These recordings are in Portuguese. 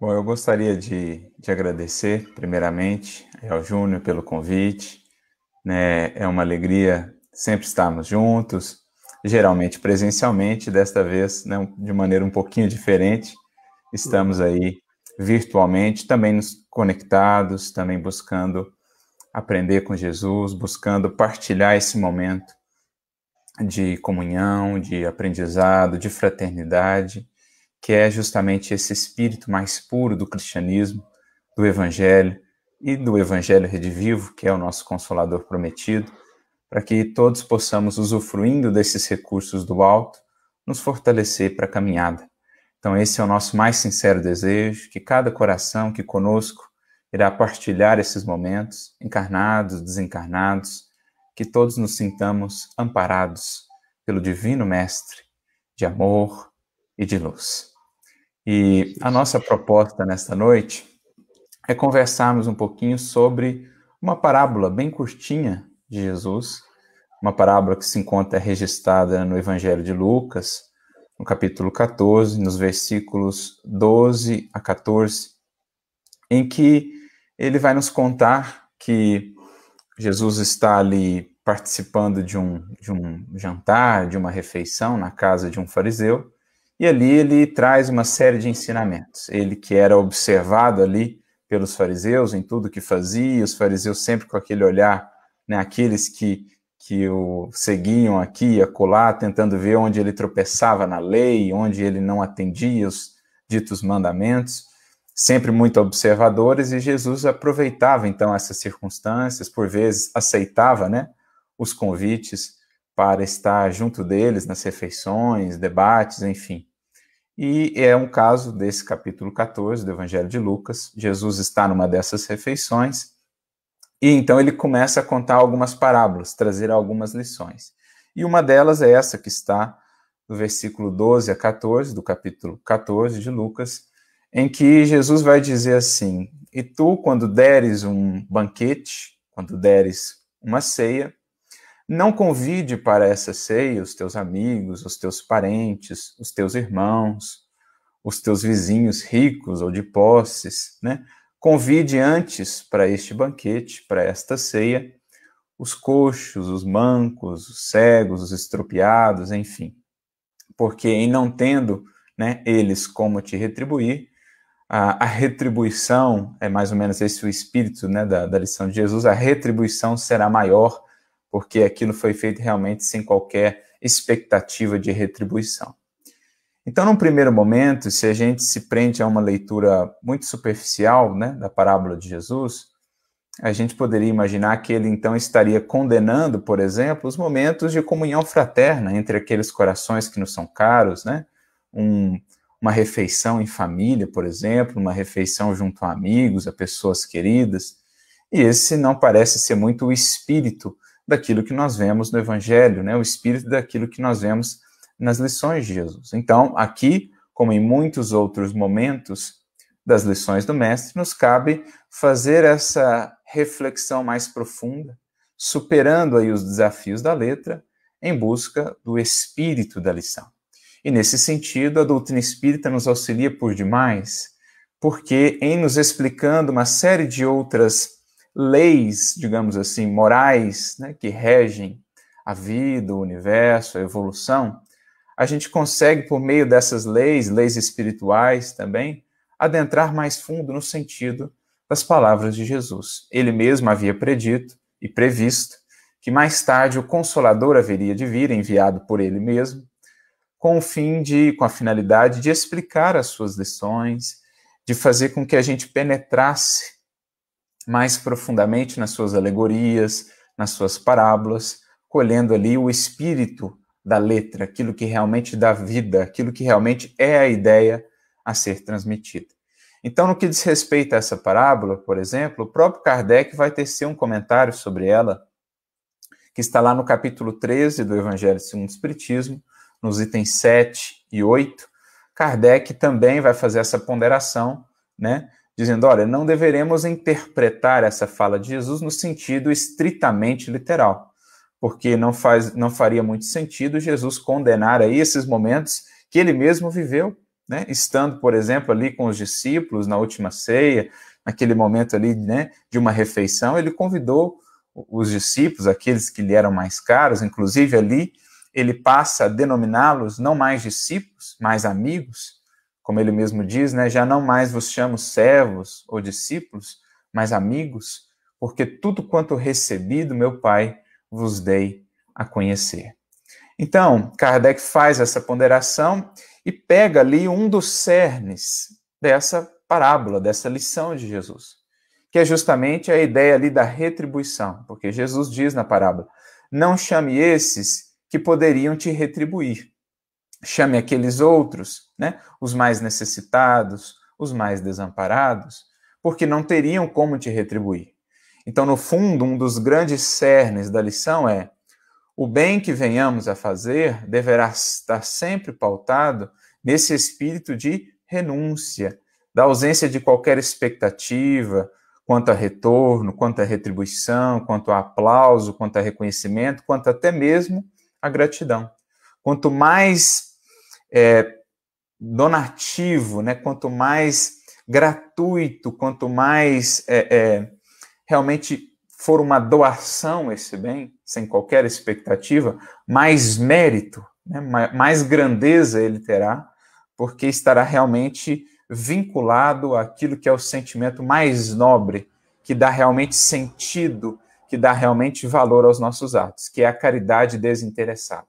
Bom, eu gostaria de, de agradecer, primeiramente, ao Júnior pelo convite. Né? É uma alegria sempre estarmos juntos, geralmente presencialmente, desta vez né, de maneira um pouquinho diferente. Estamos aí virtualmente, também nos conectados, também buscando aprender com Jesus, buscando partilhar esse momento de comunhão, de aprendizado, de fraternidade que é justamente esse espírito mais puro do cristianismo, do evangelho e do evangelho redivivo, que é o nosso consolador prometido, para que todos possamos, usufruindo desses recursos do alto, nos fortalecer para a caminhada. Então, esse é o nosso mais sincero desejo, que cada coração que conosco irá partilhar esses momentos, encarnados, desencarnados, que todos nos sintamos amparados pelo Divino Mestre de amor e de luz. E a nossa proposta nesta noite é conversarmos um pouquinho sobre uma parábola bem curtinha de Jesus, uma parábola que se encontra registrada no Evangelho de Lucas, no capítulo 14, nos versículos 12 a 14, em que ele vai nos contar que Jesus está ali participando de um, de um jantar, de uma refeição na casa de um fariseu, e ali ele traz uma série de ensinamentos. Ele que era observado ali pelos fariseus em tudo que fazia, os fariseus sempre com aquele olhar, né, aqueles que, que o seguiam aqui e acolá, tentando ver onde ele tropeçava na lei, onde ele não atendia os ditos mandamentos, sempre muito observadores, e Jesus aproveitava então essas circunstâncias, por vezes aceitava né, os convites para estar junto deles nas refeições, debates, enfim. E é um caso desse capítulo 14 do Evangelho de Lucas. Jesus está numa dessas refeições e então ele começa a contar algumas parábolas, trazer algumas lições. E uma delas é essa que está no versículo 12 a 14 do capítulo 14 de Lucas, em que Jesus vai dizer assim: E tu, quando deres um banquete, quando deres uma ceia, não convide para essa ceia os teus amigos, os teus parentes, os teus irmãos, os teus vizinhos ricos ou de posses, né? Convide antes para este banquete, para esta ceia, os coxos, os mancos, os cegos, os estropiados, enfim. Porque em não tendo né, eles como te retribuir, a, a, retribuição, é mais ou menos esse o espírito né, da, da lição de Jesus, a retribuição será maior porque aquilo foi feito realmente sem qualquer expectativa de retribuição. Então, num primeiro momento, se a gente se prende a uma leitura muito superficial né, da parábola de Jesus, a gente poderia imaginar que ele então estaria condenando, por exemplo, os momentos de comunhão fraterna entre aqueles corações que nos são caros, né? Um, uma refeição em família, por exemplo, uma refeição junto a amigos, a pessoas queridas. E esse não parece ser muito o espírito daquilo que nós vemos no Evangelho, né? o espírito daquilo que nós vemos nas lições de Jesus. Então, aqui, como em muitos outros momentos das lições do Mestre, nos cabe fazer essa reflexão mais profunda, superando aí os desafios da letra, em busca do espírito da lição. E nesse sentido, a doutrina espírita nos auxilia por demais, porque em nos explicando uma série de outras leis, digamos assim, morais, né, que regem a vida, o universo, a evolução, a gente consegue, por meio dessas leis, leis espirituais também, adentrar mais fundo no sentido das palavras de Jesus. Ele mesmo havia predito e previsto que mais tarde o Consolador haveria de vir, enviado por ele mesmo, com o fim de, com a finalidade de explicar as suas lições, de fazer com que a gente penetrasse mais profundamente nas suas alegorias, nas suas parábolas, colhendo ali o espírito da letra, aquilo que realmente dá vida, aquilo que realmente é a ideia a ser transmitida. Então, no que diz respeito a essa parábola, por exemplo, o próprio Kardec vai tecer um comentário sobre ela, que está lá no capítulo 13 do Evangelho segundo o Espiritismo, nos itens 7 e 8. Kardec também vai fazer essa ponderação, né, dizendo: olha, não deveremos interpretar essa fala de Jesus no sentido estritamente literal, porque não, faz, não faria muito sentido Jesus condenar aí esses momentos que ele mesmo viveu né? Estando, por exemplo, ali com os discípulos na última ceia, naquele momento ali, né, de uma refeição, ele convidou os discípulos, aqueles que lhe eram mais caros, inclusive ali, ele passa a denominá-los não mais discípulos, mas amigos, como ele mesmo diz, né, já não mais vos chamo servos ou discípulos, mas amigos, porque tudo quanto recebi do meu Pai vos dei a conhecer. Então, Kardec faz essa ponderação e pega ali um dos cernes dessa parábola, dessa lição de Jesus, que é justamente a ideia ali da retribuição, porque Jesus diz na parábola: não chame esses que poderiam te retribuir, chame aqueles outros, né, os mais necessitados, os mais desamparados, porque não teriam como te retribuir. Então, no fundo, um dos grandes cernes da lição é: o bem que venhamos a fazer deverá estar sempre pautado nesse espírito de renúncia, da ausência de qualquer expectativa quanto a retorno, quanto a retribuição, quanto a aplauso, quanto a reconhecimento, quanto até mesmo a gratidão. Quanto mais é, donativo, né, quanto mais gratuito, quanto mais é, é, realmente for uma doação esse bem, sem qualquer expectativa, mais mérito, né, mais grandeza ele terá, porque estará realmente vinculado àquilo que é o sentimento mais nobre, que dá realmente sentido, que dá realmente valor aos nossos atos, que é a caridade desinteressada.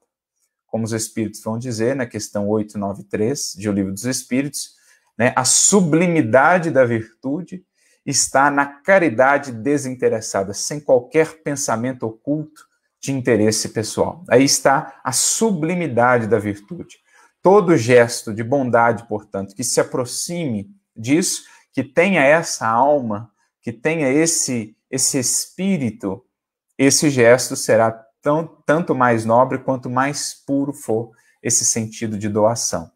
Como os Espíritos vão dizer na questão 893 de O Livro dos Espíritos, né, a sublimidade da virtude está na caridade desinteressada, sem qualquer pensamento oculto de interesse pessoal. Aí está a sublimidade da virtude. Todo gesto de bondade, portanto, que se aproxime disso, que tenha essa alma, que tenha esse esse espírito, esse gesto será tão, tanto mais nobre quanto mais puro for esse sentido de doação.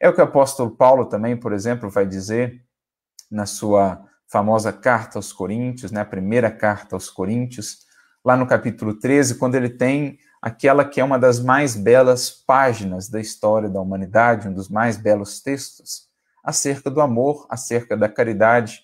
É o que o apóstolo Paulo também, por exemplo, vai dizer na sua famosa carta aos Coríntios, né, a primeira carta aos Coríntios, lá no capítulo 13, quando ele tem aquela que é uma das mais belas páginas da história da humanidade, um dos mais belos textos, acerca do amor, acerca da caridade.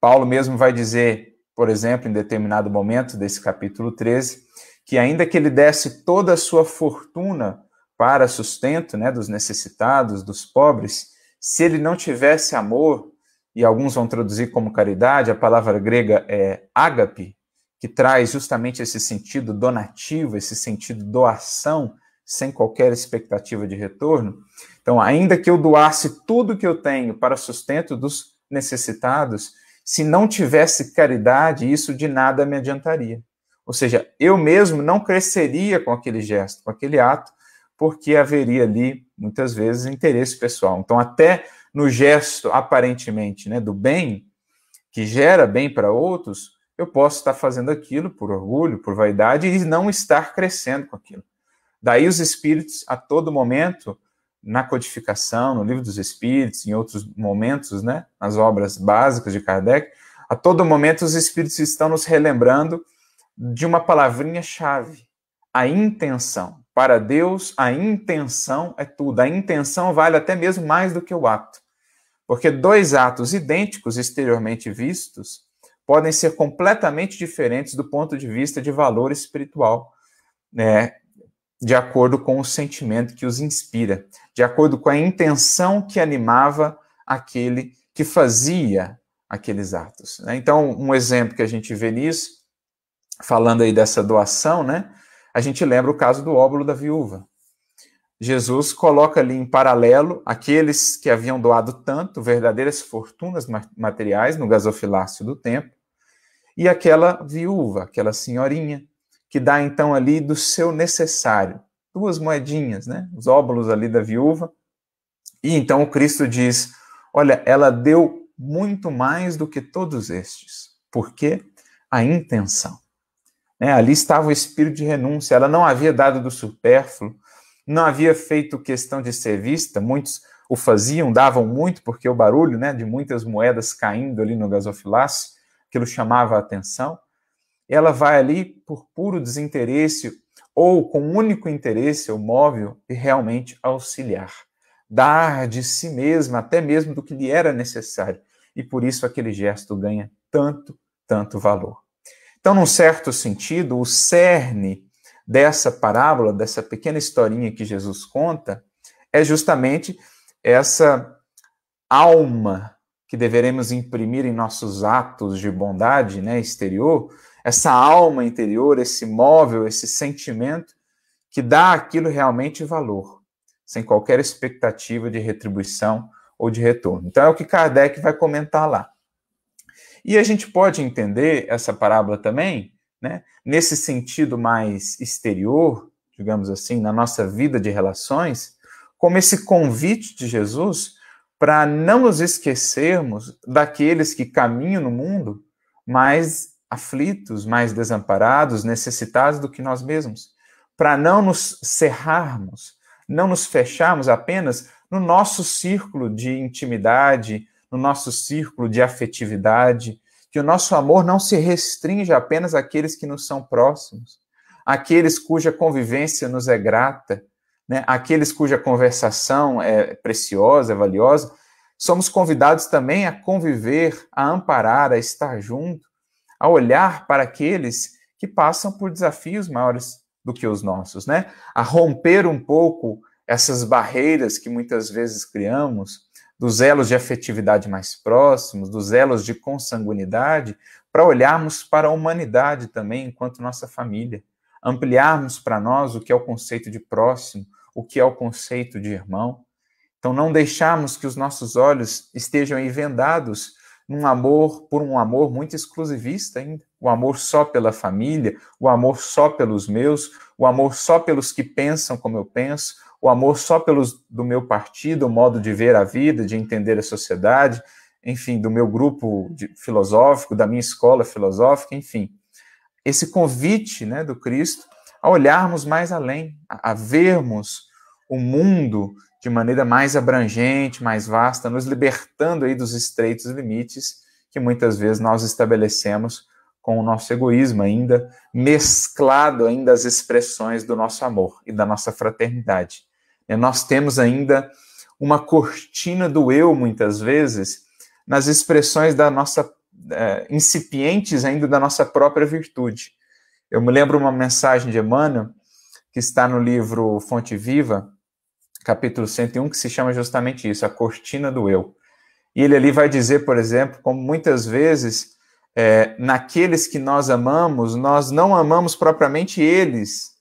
Paulo mesmo vai dizer, por exemplo, em determinado momento desse capítulo 13, que ainda que ele desse toda a sua fortuna para sustento né, dos necessitados, dos pobres, se ele não tivesse amor, e alguns vão traduzir como caridade, a palavra grega é ágape, que traz justamente esse sentido donativo, esse sentido doação, sem qualquer expectativa de retorno. Então, ainda que eu doasse tudo que eu tenho para sustento dos necessitados, se não tivesse caridade, isso de nada me adiantaria. Ou seja, eu mesmo não cresceria com aquele gesto, com aquele ato, porque haveria ali, muitas vezes, interesse pessoal. Então, até no gesto, aparentemente, né, do bem, que gera bem para outros, eu posso estar fazendo aquilo por orgulho, por vaidade e não estar crescendo com aquilo. Daí os espíritos, a todo momento, na codificação, no livro dos espíritos, em outros momentos, né, nas obras básicas de Kardec, a todo momento os espíritos estão nos relembrando de uma palavrinha-chave, a intenção. Para Deus, a intenção é tudo. A intenção vale até mesmo mais do que o ato. Porque dois atos idênticos, exteriormente vistos, podem ser completamente diferentes do ponto de vista de valor espiritual, né, de acordo com o sentimento que os inspira, de acordo com a intenção que animava aquele que fazia aqueles atos. Né? Então, um exemplo que a gente vê nisso, falando aí dessa doação, né, a gente lembra o caso do óbolo da viúva. Jesus coloca ali em paralelo aqueles que haviam doado tanto, verdadeiras fortunas materiais no gasofilácio do tempo, e aquela viúva, aquela senhorinha, que dá então ali do seu necessário, duas moedinhas, né? Os óbolos ali da viúva. E então o Cristo diz: Olha, ela deu muito mais do que todos estes. Por quê? A intenção. Né? Ali estava o espírito de renúncia, ela não havia dado do supérfluo, não havia feito questão de ser vista, muitos o faziam, davam muito, porque o barulho né, de muitas moedas caindo ali no gasofilácio, aquilo chamava a atenção. Ela vai ali por puro desinteresse ou com único interesse ou móvel de realmente auxiliar, dar de si mesma, até mesmo do que lhe era necessário. E por isso aquele gesto ganha tanto, tanto valor. Então, num certo sentido, o cerne dessa parábola, dessa pequena historinha que Jesus conta, é justamente essa alma que deveremos imprimir em nossos atos de bondade né, exterior, essa alma interior, esse móvel, esse sentimento que dá aquilo realmente valor, sem qualquer expectativa de retribuição ou de retorno. Então é o que Kardec vai comentar lá. E a gente pode entender essa parábola também, né, nesse sentido mais exterior, digamos assim, na nossa vida de relações, como esse convite de Jesus para não nos esquecermos daqueles que caminham no mundo mais aflitos, mais desamparados, necessitados do que nós mesmos, para não nos cerrarmos, não nos fecharmos apenas no nosso círculo de intimidade, no nosso círculo de afetividade, que o nosso amor não se restringe apenas àqueles que nos são próximos, àqueles cuja convivência nos é grata, né? aqueles cuja conversação é preciosa, é valiosa. Somos convidados também a conviver, a amparar, a estar junto, a olhar para aqueles que passam por desafios maiores do que os nossos, né? A romper um pouco essas barreiras que muitas vezes criamos, dos elos de afetividade mais próximos, dos elos de consanguinidade, para olharmos para a humanidade também enquanto nossa família, ampliarmos para nós o que é o conceito de próximo, o que é o conceito de irmão. Então, não deixarmos que os nossos olhos estejam aí vendados num amor, por um amor muito exclusivista ainda. O amor só pela família, o amor só pelos meus, o amor só pelos que pensam como eu penso, o amor só pelos do meu partido, o modo de ver a vida, de entender a sociedade, enfim, do meu grupo de, filosófico, da minha escola filosófica, enfim. Esse convite né, do Cristo a olharmos mais além, a, a vermos o mundo de maneira mais abrangente, mais vasta, nos libertando aí dos estreitos limites que muitas vezes nós estabelecemos com o nosso egoísmo ainda, mesclado ainda as expressões do nosso amor e da nossa fraternidade. É, nós temos ainda uma cortina do eu, muitas vezes, nas expressões da nossa, é, incipientes ainda da nossa própria virtude. Eu me lembro uma mensagem de Emmanuel, que está no livro Fonte Viva, capítulo 101, que se chama justamente isso, a cortina do eu. E ele ali vai dizer, por exemplo, como muitas vezes, é, naqueles que nós amamos, nós não amamos propriamente eles,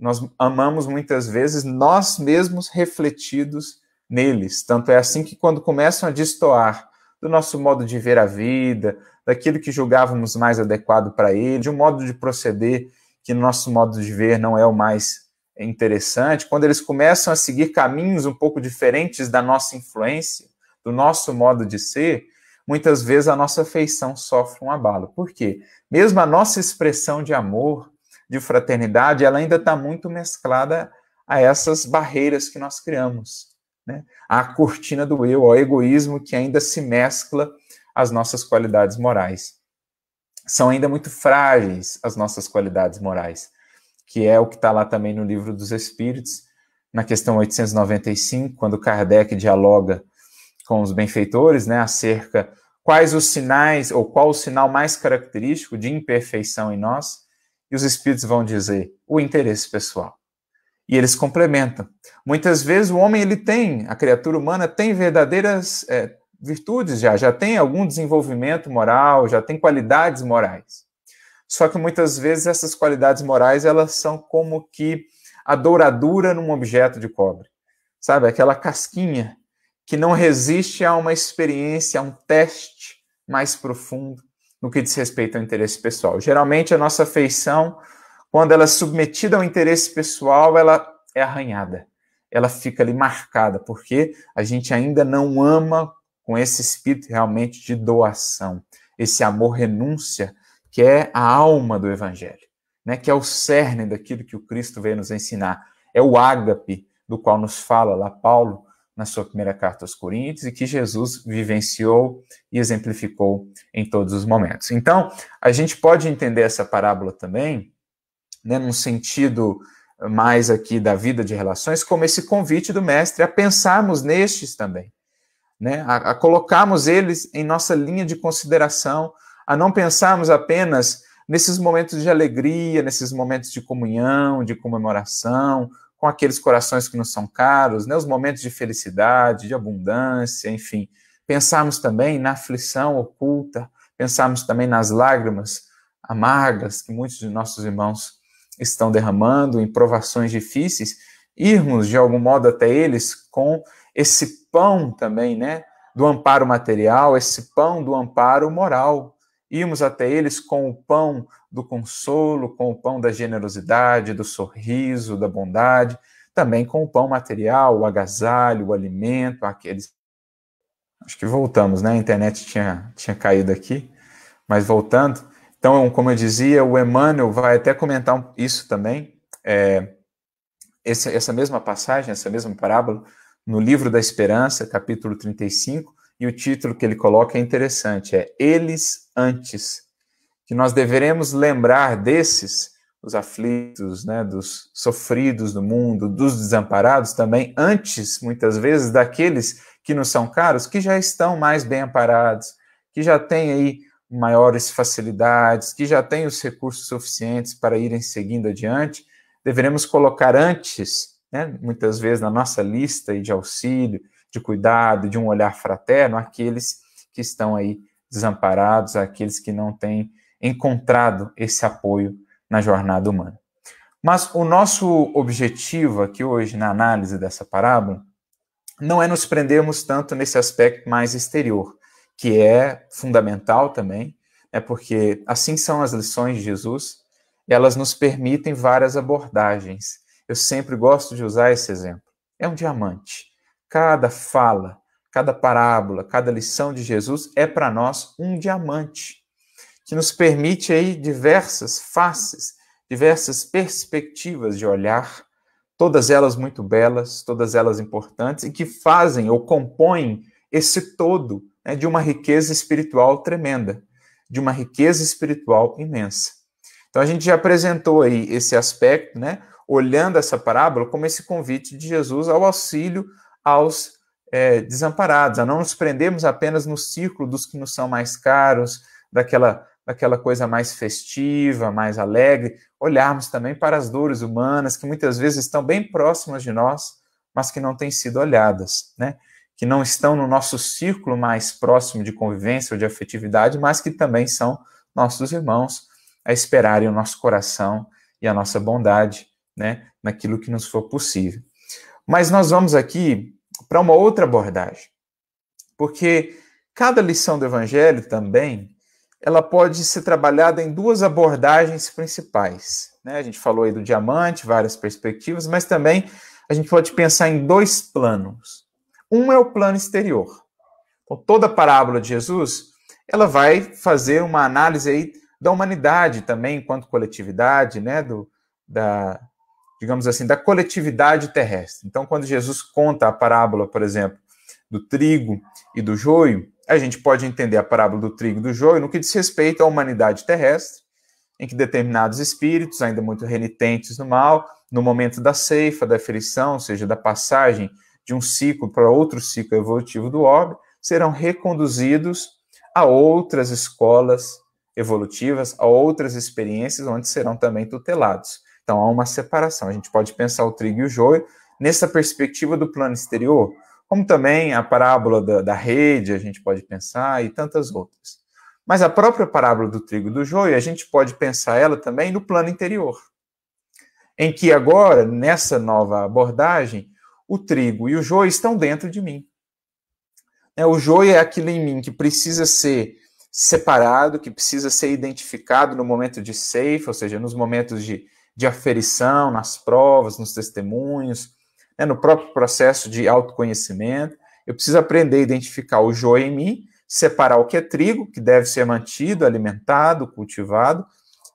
nós amamos muitas vezes nós mesmos refletidos neles. Tanto é assim que quando começam a destoar do nosso modo de ver a vida, daquilo que julgávamos mais adequado para ele, de um modo de proceder que no nosso modo de ver não é o mais interessante, quando eles começam a seguir caminhos um pouco diferentes da nossa influência, do nosso modo de ser, muitas vezes a nossa afeição sofre um abalo. Por quê? Mesmo a nossa expressão de amor, de fraternidade, ela ainda está muito mesclada a essas barreiras que nós criamos. Né? A cortina do eu, ao egoísmo que ainda se mescla às nossas qualidades morais. São ainda muito frágeis as nossas qualidades morais, que é o que está lá também no livro dos Espíritos, na questão 895, quando Kardec dialoga com os benfeitores, né, acerca quais os sinais, ou qual o sinal mais característico de imperfeição em nós, e os espíritos vão dizer o interesse pessoal. E eles complementam. Muitas vezes o homem ele tem, a criatura humana tem verdadeiras é, virtudes já, já tem algum desenvolvimento moral, já tem qualidades morais. Só que muitas vezes essas qualidades morais elas são como que a douradura num objeto de cobre. Sabe, aquela casquinha que não resiste a uma experiência, a um teste mais profundo, no que diz respeito ao interesse pessoal. Geralmente, a nossa afeição, quando ela é submetida ao interesse pessoal, ela é arranhada, ela fica ali marcada, porque a gente ainda não ama com esse espírito realmente de doação, esse amor renúncia, que é a alma do evangelho, né? que é o cerne daquilo que o Cristo veio nos ensinar. É o ágape do qual nos fala lá Paulo, na sua primeira carta aos Coríntios e que Jesus vivenciou e exemplificou em todos os momentos. Então, a gente pode entender essa parábola também, né, num sentido mais aqui da vida de relações, como esse convite do mestre a pensarmos nestes também, né? a, a colocarmos eles em nossa linha de consideração, a não pensarmos apenas nesses momentos de alegria, nesses momentos de comunhão, de comemoração, com aqueles corações que nos são caros, né? os momentos de felicidade, de abundância, enfim. Pensarmos também na aflição oculta, pensarmos também nas lágrimas amargas que muitos de nossos irmãos estão derramando em provações difíceis, irmos de algum modo até eles com esse pão também, né, do amparo material, esse pão do amparo moral. Irmos até eles com o pão do consolo, com o pão da generosidade, do sorriso, da bondade, também com o pão material, o agasalho, o alimento, aqueles. Acho que voltamos, né? A internet tinha, tinha caído aqui, mas voltando. Então, como eu dizia, o Emmanuel vai até comentar isso também, é, essa mesma passagem, essa mesma parábola, no livro da Esperança, capítulo 35, e o título que ele coloca é interessante, é Eles Antes, que nós deveremos lembrar desses, os aflitos, né, dos sofridos do mundo, dos desamparados também, antes, muitas vezes, daqueles que nos são caros, que já estão mais bem amparados, que já têm aí maiores facilidades, que já têm os recursos suficientes para irem seguindo adiante, deveremos colocar antes, né, muitas vezes na nossa lista de auxílio, de cuidado, de um olhar fraterno, aqueles que estão aí desamparados, aqueles que não têm encontrado esse apoio na jornada humana. Mas o nosso objetivo aqui hoje, na análise dessa parábola, não é nos prendermos tanto nesse aspecto mais exterior, que é fundamental também, é porque assim são as lições de Jesus, elas nos permitem várias abordagens. Eu sempre gosto de usar esse exemplo. É um diamante. Cada fala, cada parábola, cada lição de Jesus é para nós um diamante que nos permite aí diversas faces, diversas perspectivas de olhar, todas elas muito belas, todas elas importantes e que fazem ou compõem esse todo né, de uma riqueza espiritual tremenda, de uma riqueza espiritual imensa. Então a gente já apresentou aí esse aspecto, né, olhando essa parábola como esse convite de Jesus ao auxílio aos é, desamparados, a não nos prendermos apenas no círculo dos que nos são mais caros, daquela, daquela coisa mais festiva, mais alegre, olharmos também para as dores humanas que muitas vezes estão bem próximas de nós, mas que não têm sido olhadas, né? que não estão no nosso círculo mais próximo de convivência ou de afetividade, mas que também são nossos irmãos, a esperarem o nosso coração e a nossa bondade, né, naquilo que nos for possível. Mas nós vamos aqui para uma outra abordagem, porque cada lição do Evangelho também ela pode ser trabalhada em duas abordagens principais. Né? A gente falou aí do diamante, várias perspectivas, mas também a gente pode pensar em dois planos. Um é o plano exterior. Então, toda a parábola de Jesus, ela vai fazer uma análise aí da humanidade também, enquanto coletividade, né, do, da, digamos assim, da coletividade terrestre. Então, quando Jesus conta a parábola, por exemplo, do trigo e do joio, a gente pode entender a parábola do trigo e do joio no que diz respeito à humanidade terrestre, em que determinados espíritos, ainda muito renitentes no mal, no momento da ceifa, da aferição, ou seja, da passagem de um ciclo para outro ciclo evolutivo do orbe, serão reconduzidos a outras escolas evolutivas, a outras experiências onde serão também tutelados. Então há uma separação. A gente pode pensar o trigo e o joio nessa perspectiva do plano exterior, como também a parábola da, da rede, a gente pode pensar, e tantas outras. Mas a própria parábola do trigo e do joio, a gente pode pensar ela também no plano interior, em que agora, nessa nova abordagem, o trigo e o joio estão dentro de mim. É, o joio é aquilo em mim que precisa ser separado, que precisa ser identificado no momento de ceifa, ou seja, nos momentos de, de aferição, nas provas, nos testemunhos, né, no próprio processo de autoconhecimento. Eu preciso aprender a identificar o joio em mim, separar o que é trigo, que deve ser mantido, alimentado, cultivado,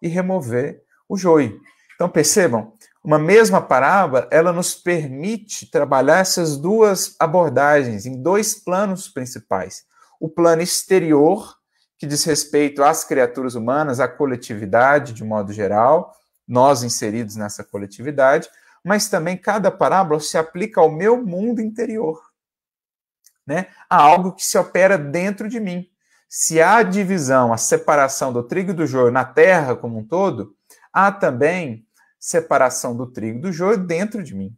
e remover o joio. Então percebam, uma mesma parábola, ela nos permite trabalhar essas duas abordagens em dois planos principais. O plano exterior, que diz respeito às criaturas humanas, à coletividade de modo geral, nós inseridos nessa coletividade, mas também cada parábola se aplica ao meu mundo interior. Né? Há algo que se opera dentro de mim. Se há divisão, a separação do trigo e do joio na terra como um todo, há também separação do trigo e do joio dentro de mim.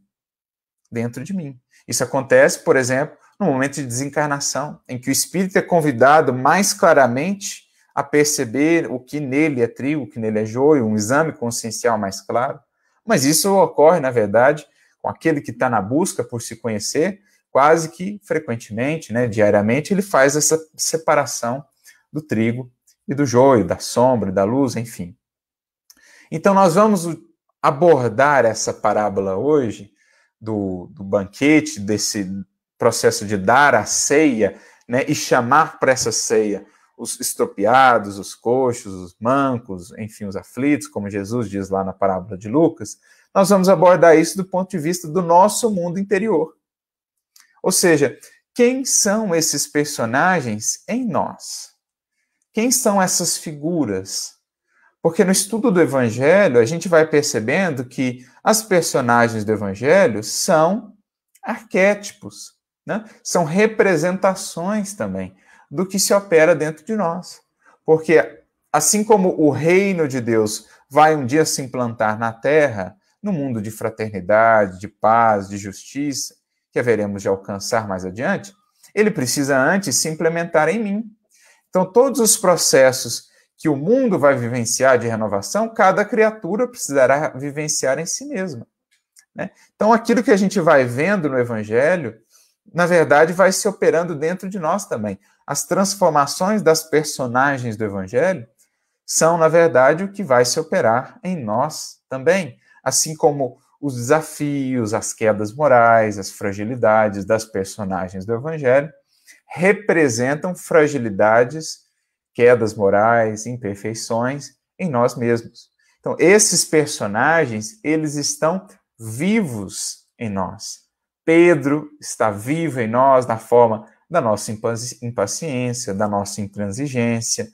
Dentro de mim. Isso acontece, por exemplo, no momento de desencarnação, em que o espírito é convidado mais claramente a perceber o que nele é trigo, o que nele é joio, um exame consciencial mais claro. Mas isso ocorre, na verdade, com aquele que está na busca por se conhecer, quase que frequentemente, né, diariamente, ele faz essa separação do trigo e do joio, da sombra, da luz, enfim. Então, nós vamos abordar essa parábola hoje do, do banquete, desse processo de dar a ceia, né, e chamar para essa ceia os estropiados, os coxos, os mancos, enfim, os aflitos, como Jesus diz lá na parábola de Lucas, nós vamos abordar isso do ponto de vista do nosso mundo interior. Ou seja, quem são esses personagens em nós? Quem são essas figuras? Porque no estudo do Evangelho, a gente vai percebendo que as personagens do Evangelho são arquétipos, né? são representações também do que se opera dentro de nós. Porque assim como o reino de Deus vai um dia se implantar na terra, no mundo de fraternidade, de paz, de justiça, que haveremos de alcançar mais adiante, ele precisa antes se implementar em mim. Então, todos os processos que o mundo vai vivenciar de renovação, cada criatura precisará vivenciar em si mesma. Né? Então, aquilo que a gente vai vendo no Evangelho, na verdade, vai se operando dentro de nós também. As transformações das personagens do Evangelho são, na verdade, o que vai se operar em nós também. Assim como os desafios, as quedas morais, as fragilidades das personagens do Evangelho representam fragilidades quedas morais, imperfeições em nós mesmos. Então, esses personagens, eles estão vivos em nós. Pedro está vivo em nós na forma da nossa impaciência, da nossa intransigência.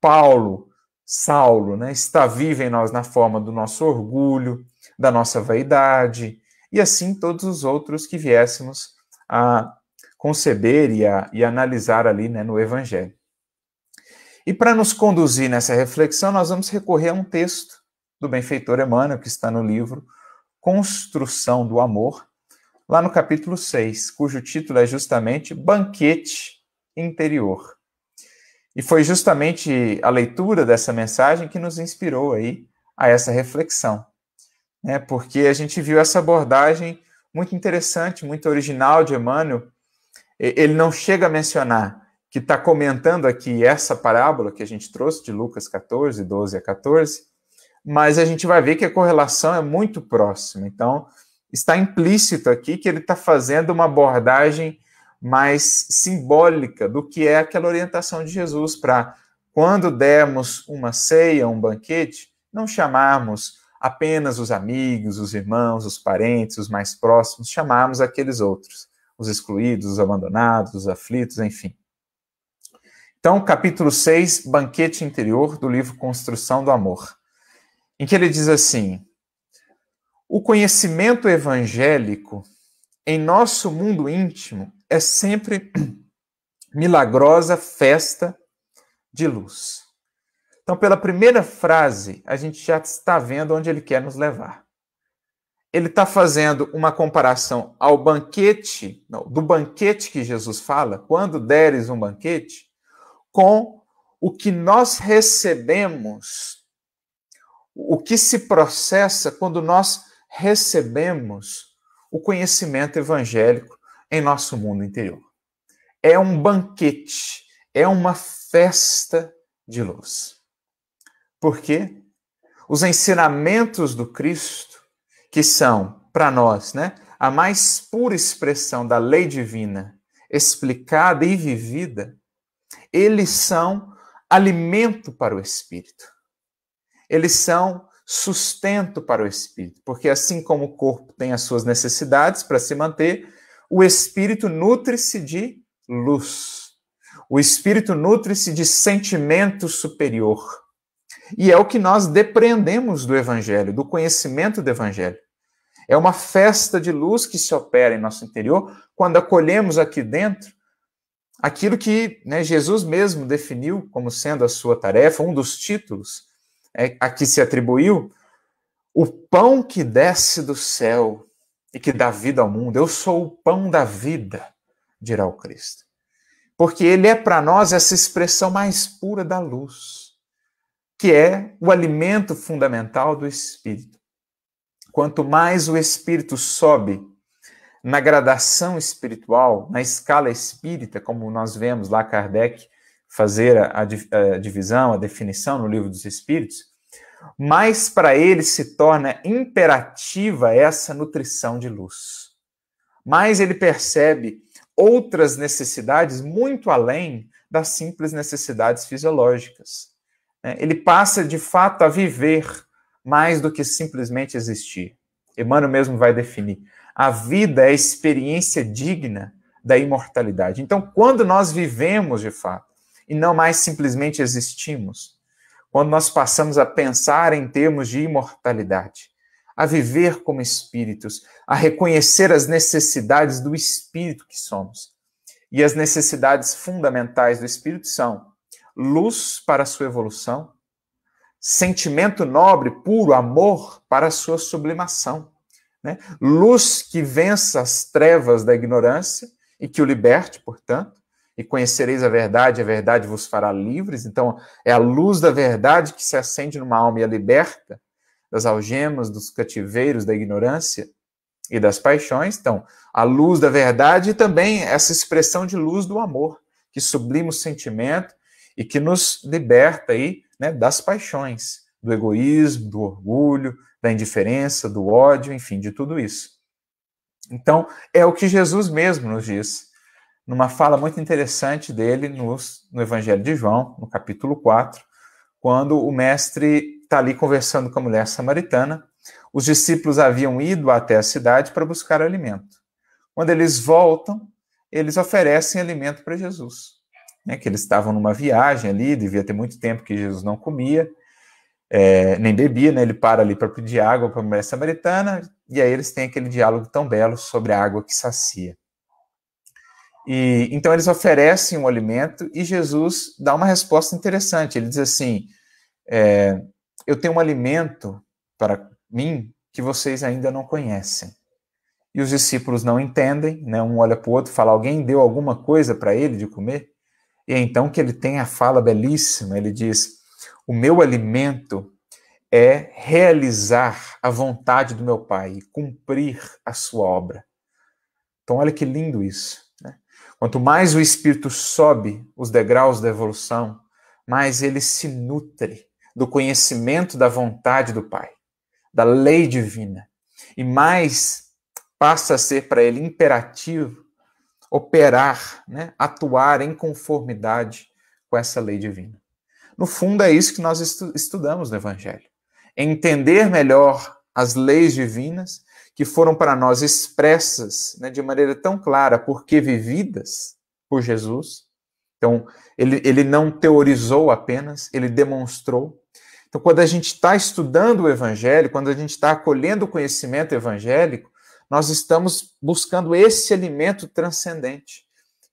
Paulo, Saulo, né, está vivo em nós na forma do nosso orgulho, da nossa vaidade, e assim todos os outros que viéssemos a conceber e, a, e analisar ali né, no Evangelho. E para nos conduzir nessa reflexão, nós vamos recorrer a um texto do benfeitor Emmanuel, que está no livro Construção do Amor, lá no capítulo 6, cujo título é justamente Banquete Interior. E foi justamente a leitura dessa mensagem que nos inspirou aí a essa reflexão, né? Porque a gente viu essa abordagem muito interessante, muito original de Emmanuel. Ele não chega a mencionar que está comentando aqui essa parábola que a gente trouxe de Lucas 14, 12 a 14, mas a gente vai ver que a correlação é muito próxima. Então, está implícito aqui que ele está fazendo uma abordagem mais simbólica do que é aquela orientação de Jesus para quando dermos uma ceia, um banquete, não chamarmos apenas os amigos, os irmãos, os parentes, os mais próximos, chamarmos aqueles outros, os excluídos, os abandonados, os aflitos, enfim. Então, capítulo 6, banquete interior do livro Construção do Amor, em que ele diz assim: O conhecimento evangélico em nosso mundo íntimo é sempre milagrosa festa de luz. Então, pela primeira frase, a gente já está vendo onde ele quer nos levar. Ele está fazendo uma comparação ao banquete, não, do banquete que Jesus fala, quando deres um banquete, com o que nós recebemos, o que se processa quando nós recebemos o conhecimento evangélico em nosso mundo interior. É um banquete, é uma festa de luz. Por quê? Os ensinamentos do Cristo, que são, para nós, né, a mais pura expressão da lei divina, explicada e vivida, eles são alimento para o espírito. Eles são sustento para o espírito, porque assim como o corpo tem as suas necessidades para se manter, o espírito nutre-se de luz. O espírito nutre-se de sentimento superior. E é o que nós depreendemos do Evangelho, do conhecimento do Evangelho. É uma festa de luz que se opera em nosso interior quando acolhemos aqui dentro aquilo que né, Jesus mesmo definiu como sendo a sua tarefa, um dos títulos a que se atribuiu, o pão que desce do céu e que dá vida ao mundo. Eu sou o pão da vida, dirá o Cristo. Porque ele é para nós essa expressão mais pura da luz, que é o alimento fundamental do Espírito. Quanto mais o Espírito sobe na gradação espiritual, na escala espírita, como nós vemos lá Kardec fazer a, a divisão, a definição no livro dos Espíritos, mais para ele se torna imperativa essa nutrição de luz. Mais ele percebe outras necessidades muito além das simples necessidades fisiológicas. Né? Ele passa de fato a viver mais do que simplesmente existir. Emmanuel mesmo vai definir. A vida é a experiência digna da imortalidade. Então, quando nós vivemos de fato e não mais simplesmente existimos, quando nós passamos a pensar em termos de imortalidade, a viver como espíritos, a reconhecer as necessidades do espírito que somos. E as necessidades fundamentais do espírito são luz para a sua evolução, sentimento nobre, puro, amor para a sua sublimação, né? luz que vença as trevas da ignorância e que o liberte, portanto, e conhecereis a verdade, a verdade vos fará livres. Então, é a luz da verdade que se acende numa alma e a liberta das algemas, dos cativeiros da ignorância e das paixões. Então, a luz da verdade e também essa expressão de luz do amor, que sublima o sentimento e que nos liberta aí, né, das paixões, do egoísmo, do orgulho, da indiferença, do ódio, enfim, de tudo isso. Então, é o que Jesus mesmo nos diz numa fala muito interessante dele no, no Evangelho de João, no capítulo 4, quando o mestre está ali conversando com a mulher samaritana. Os discípulos haviam ido até a cidade para buscar alimento. Quando eles voltam, eles oferecem alimento para Jesus. Né, que eles estavam numa viagem ali, devia ter muito tempo que Jesus não comia, é, nem bebia, né? Ele para ali para pedir água para a mulher samaritana, e aí eles têm aquele diálogo tão belo sobre a água que sacia. E então eles oferecem um alimento e Jesus dá uma resposta interessante. Ele diz assim: é, Eu tenho um alimento para mim que vocês ainda não conhecem. E os discípulos não entendem, né? Um olha para o outro, fala: Alguém deu alguma coisa para ele de comer? E é então que ele tem a fala belíssima. Ele diz: O meu alimento é realizar a vontade do meu Pai, cumprir a sua obra. Então, olha que lindo isso. Quanto mais o espírito sobe os degraus da evolução, mais ele se nutre do conhecimento da vontade do Pai, da lei divina, e mais passa a ser para ele imperativo operar, né, atuar em conformidade com essa lei divina. No fundo, é isso que nós estu estudamos no Evangelho. Entender melhor as leis divinas que foram para nós expressas né, de maneira tão clara, porque vividas por Jesus. Então, ele, ele não teorizou apenas, ele demonstrou. Então, quando a gente está estudando o Evangelho, quando a gente está acolhendo o conhecimento evangélico, nós estamos buscando esse alimento transcendente,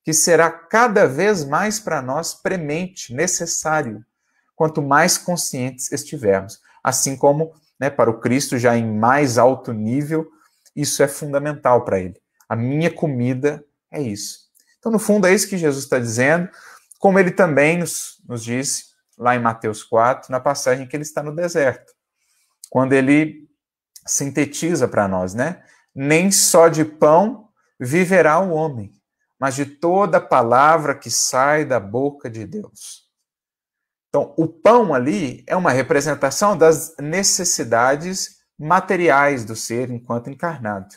que será cada vez mais para nós premente, necessário, quanto mais conscientes estivermos. Assim como né, para o Cristo já em mais alto nível, isso é fundamental para ele. A minha comida é isso. Então, no fundo, é isso que Jesus está dizendo, como ele também nos, nos disse lá em Mateus 4, na passagem que ele está no deserto, quando ele sintetiza para nós, né? Nem só de pão viverá o homem, mas de toda palavra que sai da boca de Deus. Então, o pão ali é uma representação das necessidades materiais do ser enquanto encarnado.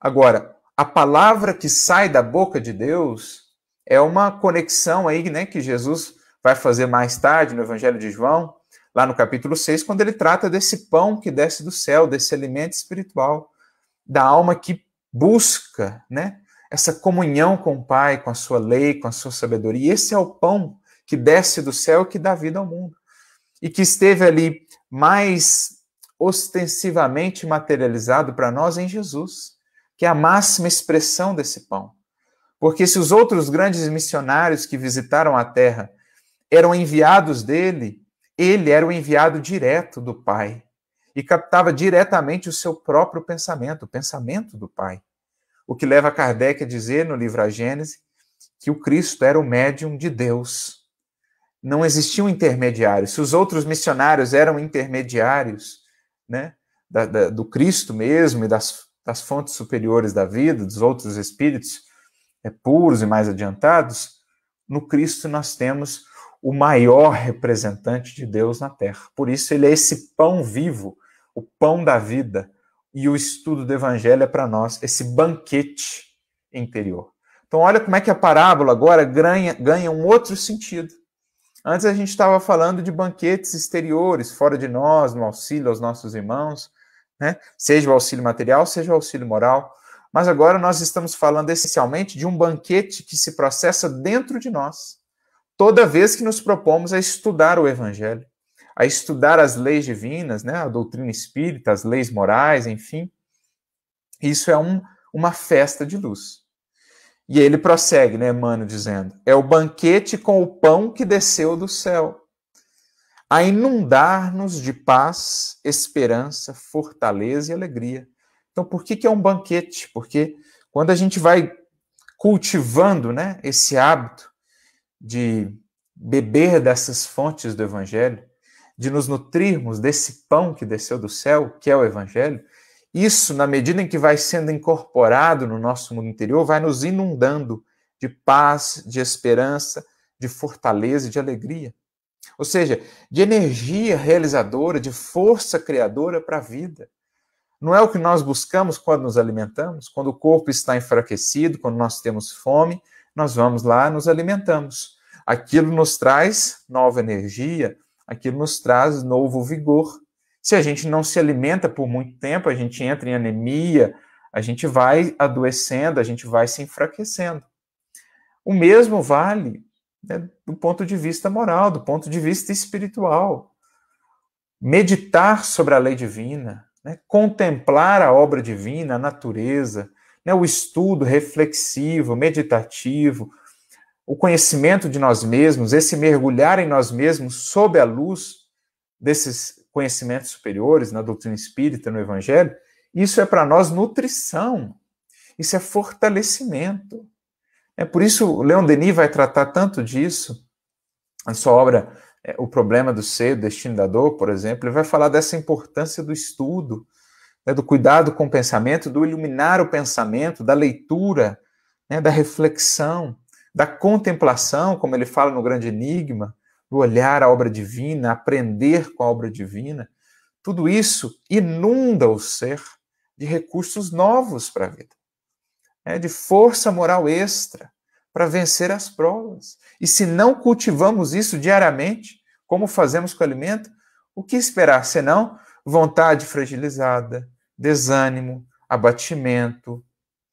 Agora, a palavra que sai da boca de Deus é uma conexão aí, né, que Jesus vai fazer mais tarde no Evangelho de João, lá no capítulo 6, quando ele trata desse pão que desce do céu, desse alimento espiritual, da alma que busca, né, essa comunhão com o Pai, com a sua lei, com a sua sabedoria. E esse é o pão que desce do céu que dá vida ao mundo. e que esteve ali mais ostensivamente materializado para nós em Jesus, que é a máxima expressão desse pão. Porque se os outros grandes missionários que visitaram a terra eram enviados dele, ele era o enviado direto do Pai e captava diretamente o seu próprio pensamento, o pensamento do Pai. O que leva Kardec a dizer no livro A Gênese que o Cristo era o médium de Deus. Não existiam intermediários. Se os outros missionários eram intermediários né, da, da, do Cristo mesmo e das, das fontes superiores da vida, dos outros espíritos é, puros e mais adiantados, no Cristo nós temos o maior representante de Deus na Terra. Por isso ele é esse pão vivo, o pão da vida. E o estudo do Evangelho é para nós esse banquete interior. Então, olha como é que a parábola agora ganha, ganha um outro sentido. Antes a gente estava falando de banquetes exteriores, fora de nós, no auxílio aos nossos irmãos, né? seja o auxílio material, seja o auxílio moral. Mas agora nós estamos falando essencialmente de um banquete que se processa dentro de nós, toda vez que nos propomos a estudar o Evangelho, a estudar as leis divinas, né? a doutrina espírita, as leis morais, enfim. Isso é um, uma festa de luz. E ele prossegue, né, Emmanuel, dizendo: é o banquete com o pão que desceu do céu, a inundar-nos de paz, esperança, fortaleza e alegria. Então, por que, que é um banquete? Porque quando a gente vai cultivando né, esse hábito de beber dessas fontes do Evangelho, de nos nutrirmos desse pão que desceu do céu, que é o Evangelho, isso, na medida em que vai sendo incorporado no nosso mundo interior, vai nos inundando de paz, de esperança, de fortaleza e de alegria. Ou seja, de energia realizadora, de força criadora para a vida. Não é o que nós buscamos quando nos alimentamos? Quando o corpo está enfraquecido, quando nós temos fome, nós vamos lá nos alimentamos. Aquilo nos traz nova energia, aquilo nos traz novo vigor. Se a gente não se alimenta por muito tempo, a gente entra em anemia, a gente vai adoecendo, a gente vai se enfraquecendo. O mesmo vale né, do ponto de vista moral, do ponto de vista espiritual. Meditar sobre a lei divina, né, contemplar a obra divina, a natureza, né, o estudo reflexivo, meditativo, o conhecimento de nós mesmos, esse mergulhar em nós mesmos sob a luz desses conhecimentos superiores, na doutrina espírita, no evangelho, isso é para nós nutrição, isso é fortalecimento. É por isso o Leon Denis vai tratar tanto disso, a sua obra é, O Problema do Ser, o Destino da Dor, por exemplo, ele vai falar dessa importância do estudo, né, do cuidado com o pensamento, do iluminar o pensamento, da leitura, né, da reflexão, da contemplação, como ele fala no Grande Enigma, olhar a obra divina, aprender com a obra divina, tudo isso inunda o ser de recursos novos para a vida, é, de força moral extra para vencer as provas. E se não cultivamos isso diariamente, como fazemos com o alimento, o que esperar senão vontade fragilizada, desânimo, abatimento,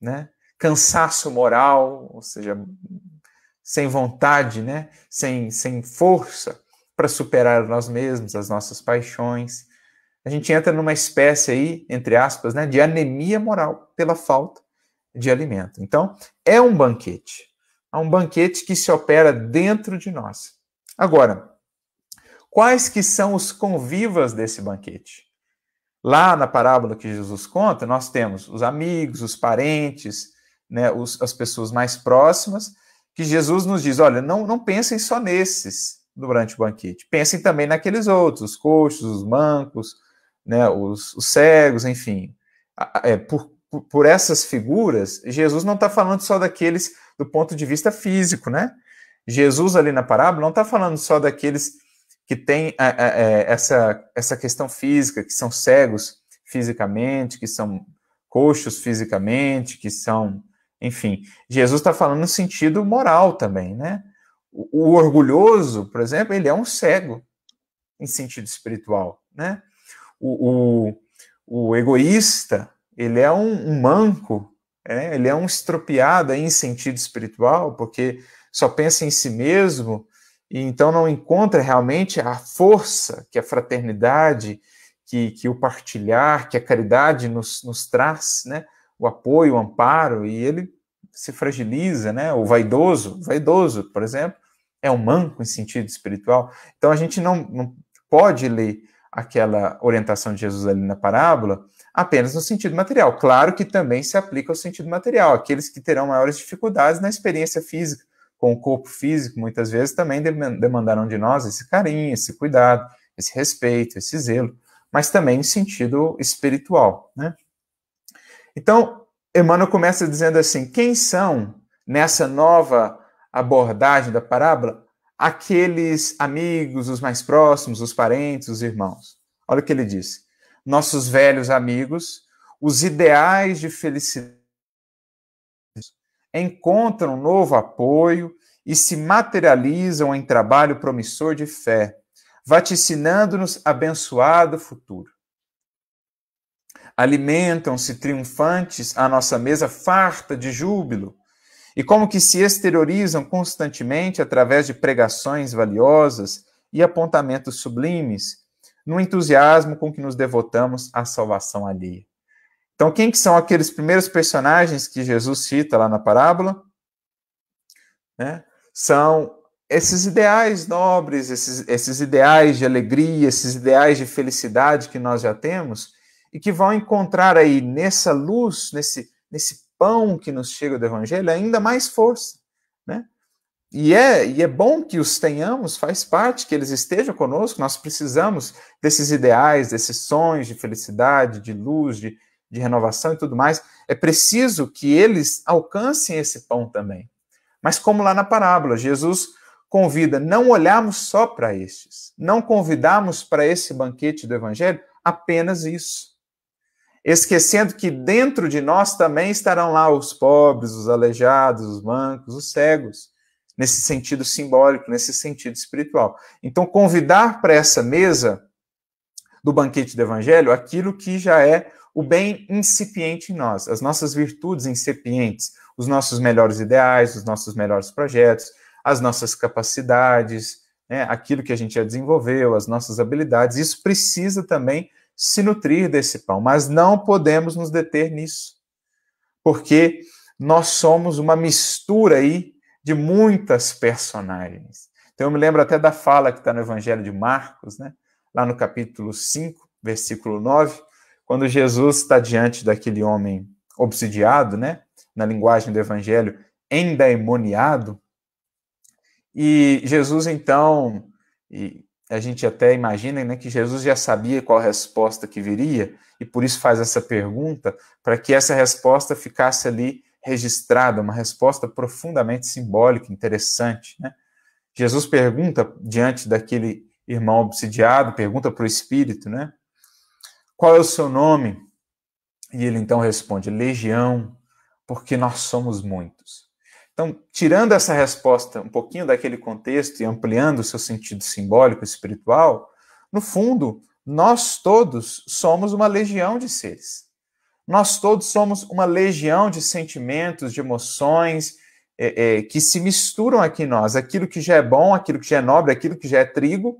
né? cansaço moral, ou seja, sem vontade, né? sem, sem força para superar nós mesmos, as nossas paixões. A gente entra numa espécie aí, entre aspas, né, de anemia moral pela falta de alimento. Então, é um banquete. É um banquete que se opera dentro de nós. Agora, quais que são os convivas desse banquete? Lá na parábola que Jesus conta, nós temos os amigos, os parentes, né, os, as pessoas mais próximas, que Jesus nos diz: olha, não, não pensem só nesses durante o banquete, pensem também naqueles outros, os coxos, os mancos, né, os, os cegos, enfim. É, por, por essas figuras, Jesus não está falando só daqueles do ponto de vista físico, né? Jesus ali na parábola não está falando só daqueles que têm é, é, essa, essa questão física, que são cegos fisicamente, que são coxos fisicamente, que são enfim, Jesus está falando no sentido moral também, né? O, o, orgulhoso, por exemplo, ele é um cego em sentido espiritual, né? O, o, o egoísta, ele é um, um manco, é? ele é um estropiado em sentido espiritual, porque só pensa em si mesmo e então não encontra realmente a força que a fraternidade, que, que o partilhar, que a caridade nos, nos traz, né? O apoio, o amparo, e ele se fragiliza, né? O vaidoso, vaidoso, por exemplo, é um manco em sentido espiritual. Então a gente não, não pode ler aquela orientação de Jesus ali na parábola apenas no sentido material. Claro que também se aplica ao sentido material. Aqueles que terão maiores dificuldades na experiência física, com o corpo físico, muitas vezes também demandarão de nós esse carinho, esse cuidado, esse respeito, esse zelo, mas também em sentido espiritual, né? Então, Emmanuel começa dizendo assim: quem são, nessa nova abordagem da parábola, aqueles amigos, os mais próximos, os parentes, os irmãos? Olha o que ele diz: nossos velhos amigos, os ideais de felicidade encontram novo apoio e se materializam em trabalho promissor de fé, vaticinando-nos abençoado futuro. Alimentam-se triunfantes à nossa mesa farta de júbilo, e como que se exteriorizam constantemente através de pregações valiosas e apontamentos sublimes, no entusiasmo com que nos devotamos à salvação alheia. Então, quem que são aqueles primeiros personagens que Jesus cita lá na parábola? Né? São esses ideais nobres, esses, esses ideais de alegria, esses ideais de felicidade que nós já temos e que vão encontrar aí nessa luz, nesse, nesse pão que nos chega do Evangelho, ainda mais força, né? E é, e é bom que os tenhamos, faz parte que eles estejam conosco, nós precisamos desses ideais, desses sonhos de felicidade, de luz, de, de renovação e tudo mais, é preciso que eles alcancem esse pão também. Mas como lá na parábola, Jesus convida não olharmos só para estes, não convidamos para esse banquete do evangelho apenas isso. Esquecendo que dentro de nós também estarão lá os pobres, os aleijados, os mancos, os cegos, nesse sentido simbólico, nesse sentido espiritual. Então, convidar para essa mesa do banquete do evangelho aquilo que já é o bem incipiente em nós, as nossas virtudes incipientes, os nossos melhores ideais, os nossos melhores projetos, as nossas capacidades, né, aquilo que a gente já desenvolveu, as nossas habilidades. Isso precisa também se nutrir desse pão, mas não podemos nos deter nisso, porque nós somos uma mistura aí de muitas personagens. Então eu me lembro até da fala que está no Evangelho de Marcos, né, lá no capítulo 5, versículo 9, quando Jesus está diante daquele homem obsidiado, né, na linguagem do evangelho, endemoniado, e Jesus então, a gente até imagina né, que Jesus já sabia qual resposta que viria, e por isso faz essa pergunta, para que essa resposta ficasse ali registrada, uma resposta profundamente simbólica, interessante. Né? Jesus pergunta diante daquele irmão obsidiado, pergunta para o Espírito, né? Qual é o seu nome? E ele então responde: Legião, porque nós somos muitos. Então, tirando essa resposta um pouquinho daquele contexto e ampliando o seu sentido simbólico e espiritual, no fundo, nós todos somos uma legião de seres. Nós todos somos uma legião de sentimentos, de emoções é, é, que se misturam aqui em nós. Aquilo que já é bom, aquilo que já é nobre, aquilo que já é trigo,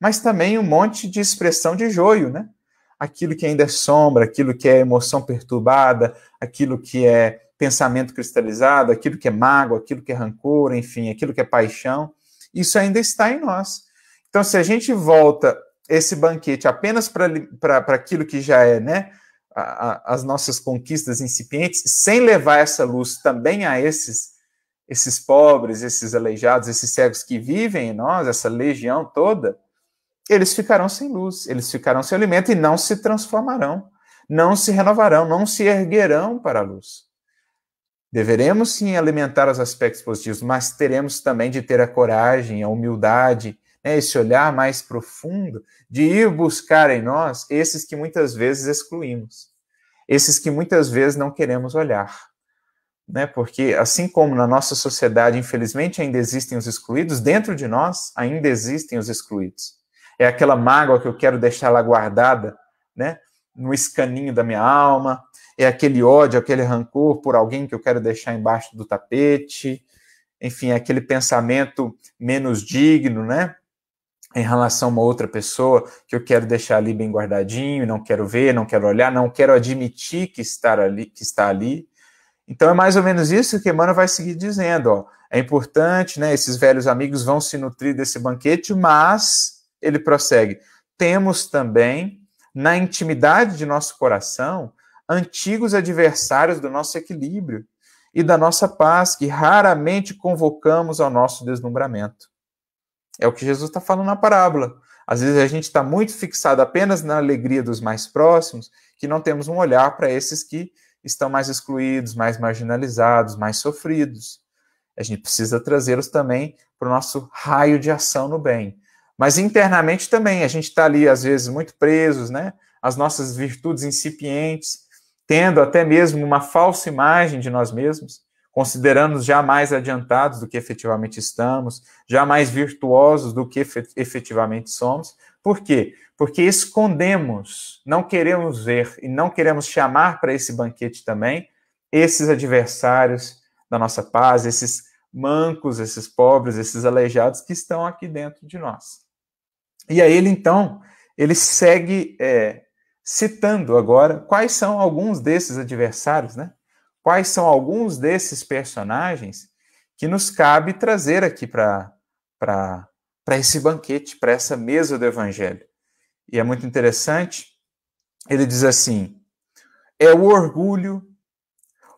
mas também um monte de expressão de joio, né? aquilo que ainda é sombra, aquilo que é emoção perturbada, aquilo que é pensamento cristalizado, aquilo que é mágoa, aquilo que é rancor, enfim, aquilo que é paixão, isso ainda está em nós. Então, se a gente volta esse banquete apenas para aquilo que já é, né, a, a, as nossas conquistas incipientes, sem levar essa luz também a esses esses pobres, esses aleijados, esses cegos que vivem em nós, essa legião toda, eles ficarão sem luz, eles ficarão sem alimento e não se transformarão, não se renovarão, não se erguerão para a luz. Deveremos sim alimentar os aspectos positivos, mas teremos também de ter a coragem, a humildade, né, esse olhar mais profundo, de ir buscar em nós esses que muitas vezes excluímos, esses que muitas vezes não queremos olhar. Né, porque, assim como na nossa sociedade, infelizmente, ainda existem os excluídos, dentro de nós ainda existem os excluídos é aquela mágoa que eu quero deixar lá guardada, né, no escaninho da minha alma, é aquele ódio, aquele rancor por alguém que eu quero deixar embaixo do tapete, enfim, aquele pensamento menos digno, né? Em relação a uma outra pessoa que eu quero deixar ali bem guardadinho, não quero ver, não quero olhar, não quero admitir que está ali, que está ali. Então é mais ou menos isso que Emmanuel vai seguir dizendo, ó. É importante, né? Esses velhos amigos vão se nutrir desse banquete, mas ele prossegue. Temos também na intimidade de nosso coração antigos adversários do nosso equilíbrio e da nossa paz, que raramente convocamos ao nosso deslumbramento. É o que Jesus está falando na parábola. Às vezes a gente está muito fixado apenas na alegria dos mais próximos, que não temos um olhar para esses que estão mais excluídos, mais marginalizados, mais sofridos. A gente precisa trazê-los também para o nosso raio de ação no bem. Mas internamente também, a gente está ali, às vezes, muito presos, né? As nossas virtudes incipientes, tendo até mesmo uma falsa imagem de nós mesmos, considerando-nos já mais adiantados do que efetivamente estamos, já mais virtuosos do que efetivamente somos. Por quê? Porque escondemos, não queremos ver e não queremos chamar para esse banquete também esses adversários da nossa paz, esses mancos, esses pobres, esses aleijados que estão aqui dentro de nós. E aí ele então ele segue é, citando agora quais são alguns desses adversários, né? Quais são alguns desses personagens que nos cabe trazer aqui para esse banquete, para essa mesa do Evangelho. E é muito interessante, ele diz assim: é o orgulho,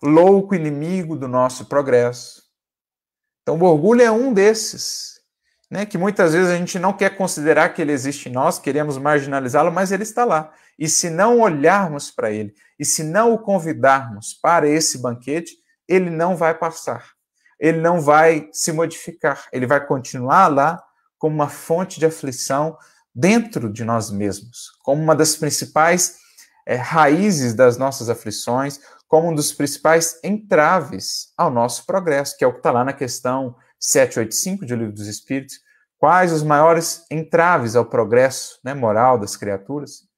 louco inimigo do nosso progresso. Então, o orgulho é um desses né, que muitas vezes a gente não quer considerar que ele existe em nós, queremos marginalizá-lo, mas ele está lá. E se não olharmos para ele, e se não o convidarmos para esse banquete, ele não vai passar. Ele não vai se modificar. Ele vai continuar lá como uma fonte de aflição dentro de nós mesmos, como uma das principais é, raízes das nossas aflições, como um dos principais entraves ao nosso progresso, que é o que está lá na questão 785 de O Livro dos Espíritos, quais os maiores entraves ao progresso né, moral das criaturas?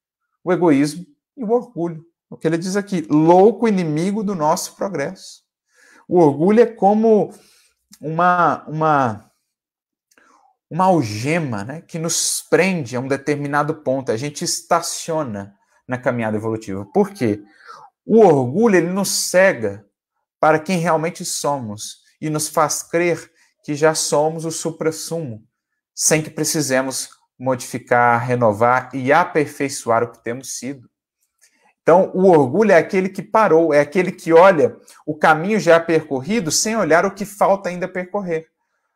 O egoísmo e o orgulho. O que ele diz aqui, louco inimigo do nosso progresso. O orgulho é como uma, uma, uma algema né, que nos prende a um determinado ponto. A gente estaciona na caminhada evolutiva. Por quê? O orgulho ele nos cega para quem realmente somos e nos faz crer que já somos o suprassumo, sem que precisemos modificar, renovar e aperfeiçoar o que temos sido. Então, o orgulho é aquele que parou, é aquele que olha o caminho já percorrido sem olhar o que falta ainda percorrer.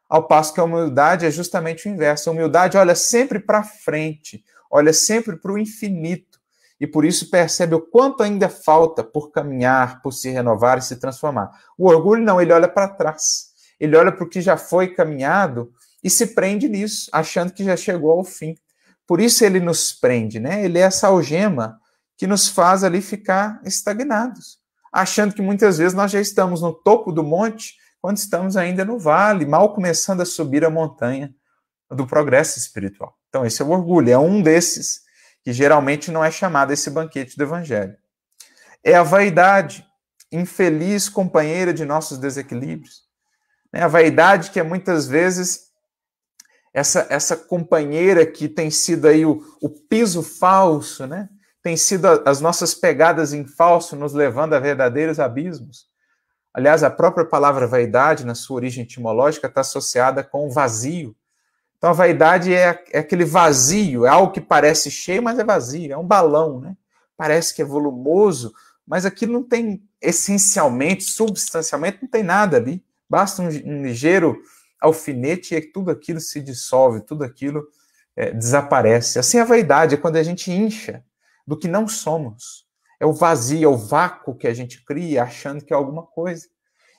Ao passo que a humildade é justamente o inverso. A humildade olha sempre para frente, olha sempre para o infinito e por isso percebe o quanto ainda falta por caminhar, por se renovar e se transformar. O orgulho não, ele olha para trás ele olha para o que já foi caminhado e se prende nisso, achando que já chegou ao fim. Por isso ele nos prende, né? Ele é essa algema que nos faz ali ficar estagnados, achando que muitas vezes nós já estamos no topo do monte, quando estamos ainda no vale, mal começando a subir a montanha do progresso espiritual. Então, esse é o orgulho, é um desses que geralmente não é chamado esse banquete do evangelho. É a vaidade, infeliz companheira de nossos desequilíbrios. Né? A vaidade que é muitas vezes essa, essa companheira que tem sido aí o, o piso falso, né? Tem sido as nossas pegadas em falso nos levando a verdadeiros abismos. Aliás, a própria palavra vaidade, na sua origem etimológica, está associada com vazio. Então, a vaidade é, é, aquele vazio, é algo que parece cheio, mas é vazio, é um balão, né? Parece que é volumoso, mas aqui não tem, essencialmente, substancialmente, não tem nada ali. Basta um, um ligeiro alfinete e tudo aquilo se dissolve, tudo aquilo é, desaparece. Assim é a vaidade, é quando a gente incha do que não somos. É o vazio, é o vácuo que a gente cria achando que é alguma coisa.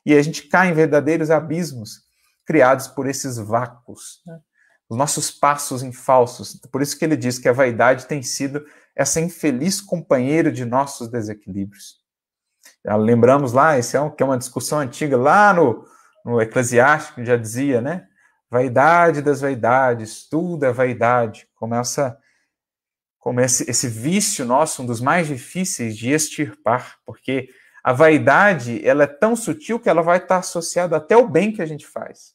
E a gente cai em verdadeiros abismos criados por esses vácuos. Né? Os nossos passos em falsos. Por isso que ele diz que a vaidade tem sido essa infeliz companheira de nossos desequilíbrios. Lembramos lá, esse é um, que é uma discussão antiga lá no, no Eclesiástico já dizia, né? Vaidade das vaidades, tudo é vaidade. Como esse, esse vício nosso, um dos mais difíceis de extirpar, porque A vaidade, ela é tão sutil que ela vai estar associada até ao bem que a gente faz.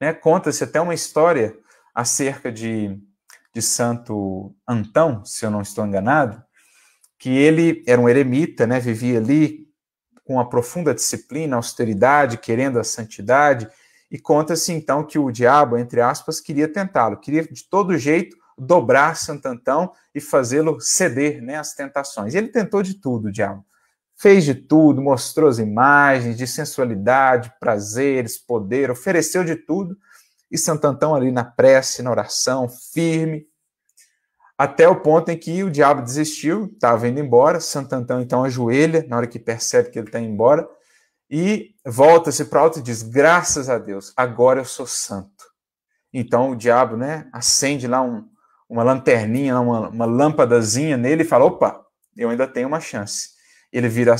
Né? Conta-se até uma história acerca de, de Santo Antão, se eu não estou enganado, que ele era um eremita, né? vivia ali com uma profunda disciplina, austeridade, querendo a santidade, e conta-se então que o diabo, entre aspas, queria tentá-lo, queria de todo jeito dobrar Santo Antão e fazê-lo ceder né, às tentações. Ele tentou de tudo, o diabo. Fez de tudo, mostrou as imagens de sensualidade, prazeres, poder, ofereceu de tudo. E Santo Antão ali na prece, na oração, firme, até o ponto em que o diabo desistiu, estava indo embora. Santo Antão então ajoelha na hora que percebe que ele está indo embora e volta-se para alto e diz: Graças a Deus, agora eu sou santo. Então o diabo né, acende lá um, uma lanterninha, uma, uma lâmpadazinha nele e fala: opa, eu ainda tenho uma chance. Ele vira,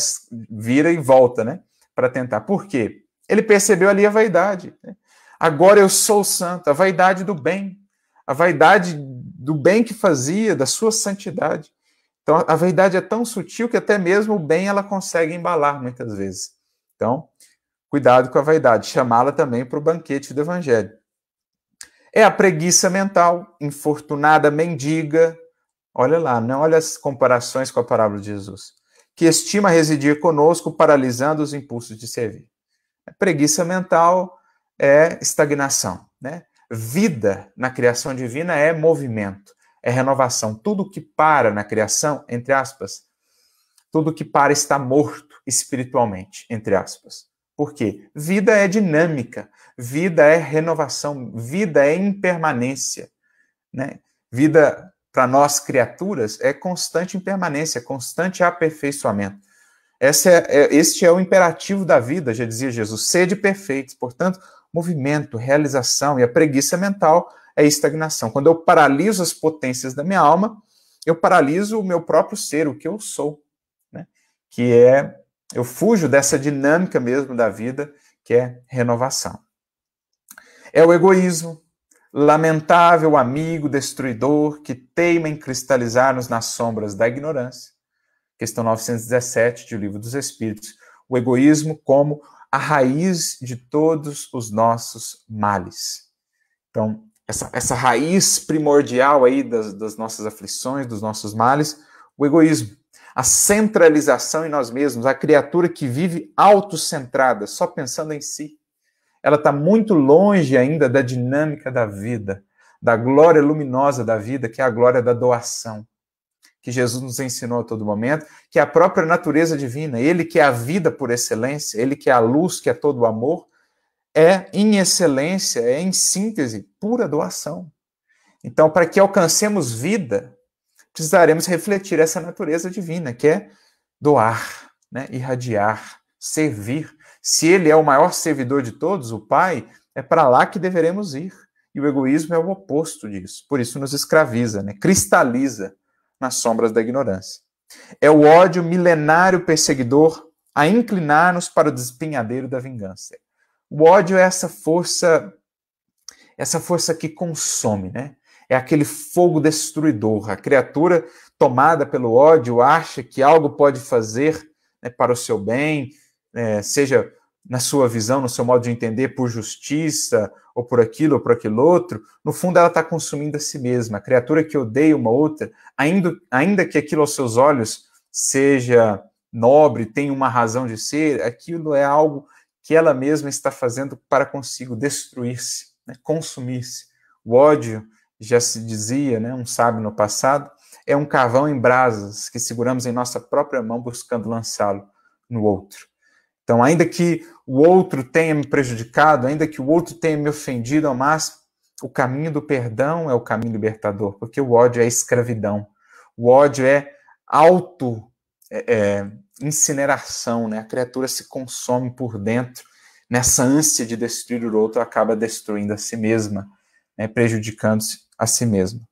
vira e volta, né? Para tentar. Por quê? Ele percebeu ali a vaidade. Né? Agora eu sou santo, a vaidade do bem, a vaidade do bem que fazia, da sua santidade. Então a vaidade é tão sutil que até mesmo o bem ela consegue embalar muitas vezes. Então, cuidado com a vaidade, chamá-la também para o banquete do evangelho. É a preguiça mental, infortunada mendiga. Olha lá, não olha as comparações com a parábola de Jesus. Que estima residir conosco, paralisando os impulsos de servir. A preguiça mental é estagnação, né? Vida na criação divina é movimento, é renovação. Tudo que para na criação, entre aspas, tudo que para está morto espiritualmente, entre aspas. Por quê? Vida é dinâmica, vida é renovação, vida é impermanência. Né? Vida, para nós criaturas, é constante impermanência, constante aperfeiçoamento. Esse é, é, este é o imperativo da vida, já dizia Jesus, sede perfeitos. Portanto, movimento, realização e a preguiça mental é estagnação. Quando eu paraliso as potências da minha alma, eu paraliso o meu próprio ser, o que eu sou, né? que é eu fujo dessa dinâmica mesmo da vida, que é renovação. É o egoísmo, lamentável amigo destruidor que teima em cristalizar-nos nas sombras da ignorância. Questão 917 de O Livro dos Espíritos. O egoísmo como a raiz de todos os nossos males. Então, essa, essa raiz primordial aí das, das nossas aflições, dos nossos males, o egoísmo a centralização em nós mesmos, a criatura que vive autocentrada, só pensando em si. Ela está muito longe ainda da dinâmica da vida, da glória luminosa da vida, que é a glória da doação, que Jesus nos ensinou a todo momento, que é a própria natureza divina, ele que é a vida por excelência, ele que é a luz, que é todo o amor, é em excelência, é em síntese, pura doação. Então, para que alcancemos vida, precisaremos refletir essa natureza divina, que é doar, né? irradiar, servir. Se ele é o maior servidor de todos, o Pai, é para lá que deveremos ir. E o egoísmo é o oposto disso. Por isso nos escraviza, né? cristaliza nas sombras da ignorância. É o ódio milenário perseguidor a inclinar-nos para o despenhadeiro da vingança. O ódio é essa força, essa força que consome, né? é aquele fogo destruidor. A criatura tomada pelo ódio acha que algo pode fazer né, para o seu bem, é, seja na sua visão, no seu modo de entender, por justiça, ou por aquilo, ou por aquilo outro, no fundo ela está consumindo a si mesma. A criatura que odeia uma outra, ainda, ainda que aquilo aos seus olhos seja nobre, tenha uma razão de ser, aquilo é algo que ela mesma está fazendo para consigo destruir-se, né, consumir-se. O ódio já se dizia, né, um sábio no passado, é um carvão em brasas que seguramos em nossa própria mão buscando lançá-lo no outro. Então, ainda que o outro tenha me prejudicado, ainda que o outro tenha me ofendido máximo, o caminho do perdão é o caminho libertador, porque o ódio é escravidão. O ódio é auto é, é, incineração, né? A criatura se consome por dentro nessa ânsia de destruir o outro, acaba destruindo a si mesma, né? prejudicando-se a si mesmo.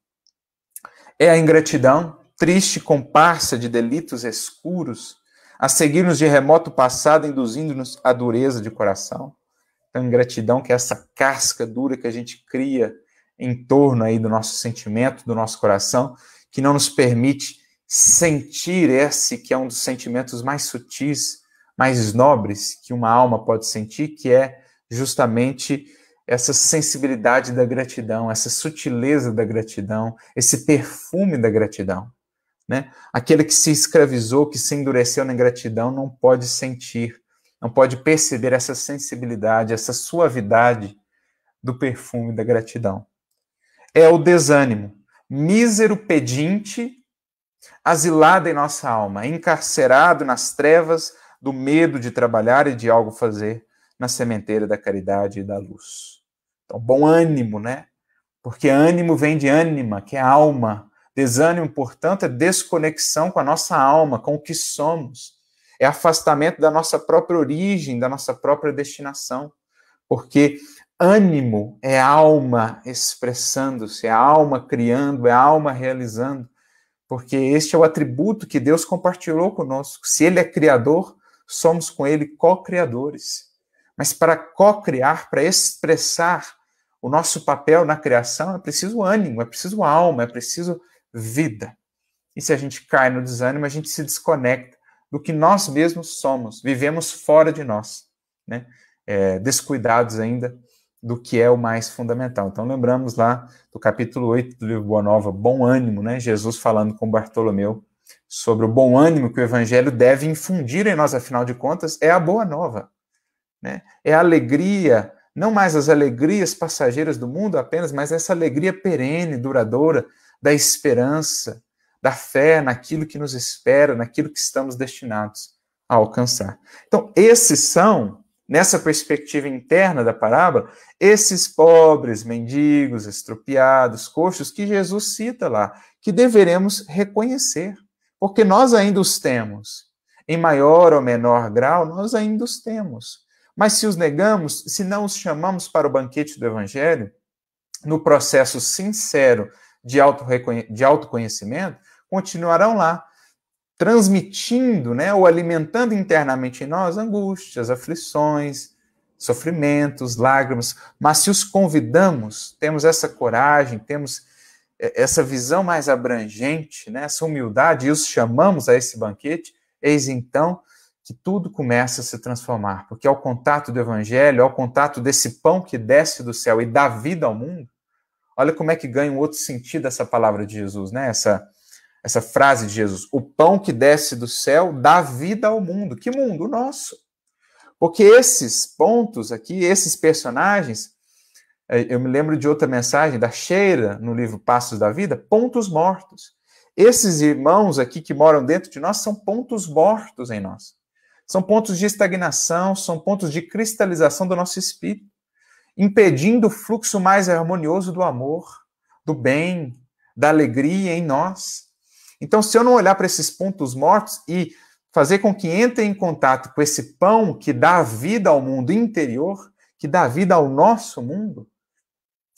É a ingratidão, triste comparsa de delitos escuros, a seguir-nos de remoto passado, induzindo-nos à dureza de coração. Então, ingratidão, que é essa casca dura que a gente cria em torno aí do nosso sentimento, do nosso coração, que não nos permite sentir esse que é um dos sentimentos mais sutis, mais nobres que uma alma pode sentir, que é justamente essa sensibilidade da gratidão, essa sutileza da gratidão, esse perfume da gratidão. Né? Aquele que se escravizou, que se endureceu na gratidão, não pode sentir, não pode perceber essa sensibilidade, essa suavidade do perfume da gratidão. É o desânimo, mísero pedinte, asilado em nossa alma, encarcerado nas trevas do medo de trabalhar e de algo fazer na sementeira da caridade e da luz. Então, bom ânimo, né? Porque ânimo vem de ânima, que é alma. Desânimo, portanto, é desconexão com a nossa alma, com o que somos. É afastamento da nossa própria origem, da nossa própria destinação. Porque ânimo é alma expressando-se, é alma criando, é alma realizando. Porque este é o atributo que Deus compartilhou conosco. Se Ele é criador, somos com Ele co-criadores. Mas para co-criar, para expressar o nosso papel na criação, é preciso ânimo, é preciso alma, é preciso vida. E se a gente cai no desânimo, a gente se desconecta do que nós mesmos somos, vivemos fora de nós, né? É, descuidados ainda do que é o mais fundamental. Então, lembramos lá do capítulo 8 do livro Boa Nova, Bom Ânimo, né? Jesus falando com Bartolomeu sobre o bom ânimo que o evangelho deve infundir em nós, afinal de contas, é a boa nova. Né? É a alegria, não mais as alegrias passageiras do mundo apenas, mas essa alegria perene, duradoura, da esperança, da fé naquilo que nos espera, naquilo que estamos destinados a alcançar. Então, esses são, nessa perspectiva interna da parábola, esses pobres, mendigos, estropiados, coxos que Jesus cita lá, que deveremos reconhecer, porque nós ainda os temos. Em maior ou menor grau, nós ainda os temos. Mas se os negamos, se não os chamamos para o banquete do Evangelho, no processo sincero de, auto de autoconhecimento, continuarão lá, transmitindo né, ou alimentando internamente em nós angústias, aflições, sofrimentos, lágrimas. Mas se os convidamos, temos essa coragem, temos essa visão mais abrangente, né, essa humildade, e os chamamos a esse banquete, eis então que tudo começa a se transformar, porque ao contato do evangelho, ao contato desse pão que desce do céu e dá vida ao mundo, olha como é que ganha um outro sentido essa palavra de Jesus, né? Essa essa frase de Jesus, o pão que desce do céu dá vida ao mundo. Que mundo? O nosso. Porque esses pontos aqui, esses personagens, eh, eu me lembro de outra mensagem da Cheira no livro Passos da Vida, pontos mortos. Esses irmãos aqui que moram dentro de nós são pontos mortos em nós. São pontos de estagnação, são pontos de cristalização do nosso espírito, impedindo o fluxo mais harmonioso do amor, do bem, da alegria em nós. Então, se eu não olhar para esses pontos mortos e fazer com que entre em contato com esse pão que dá vida ao mundo interior, que dá vida ao nosso mundo,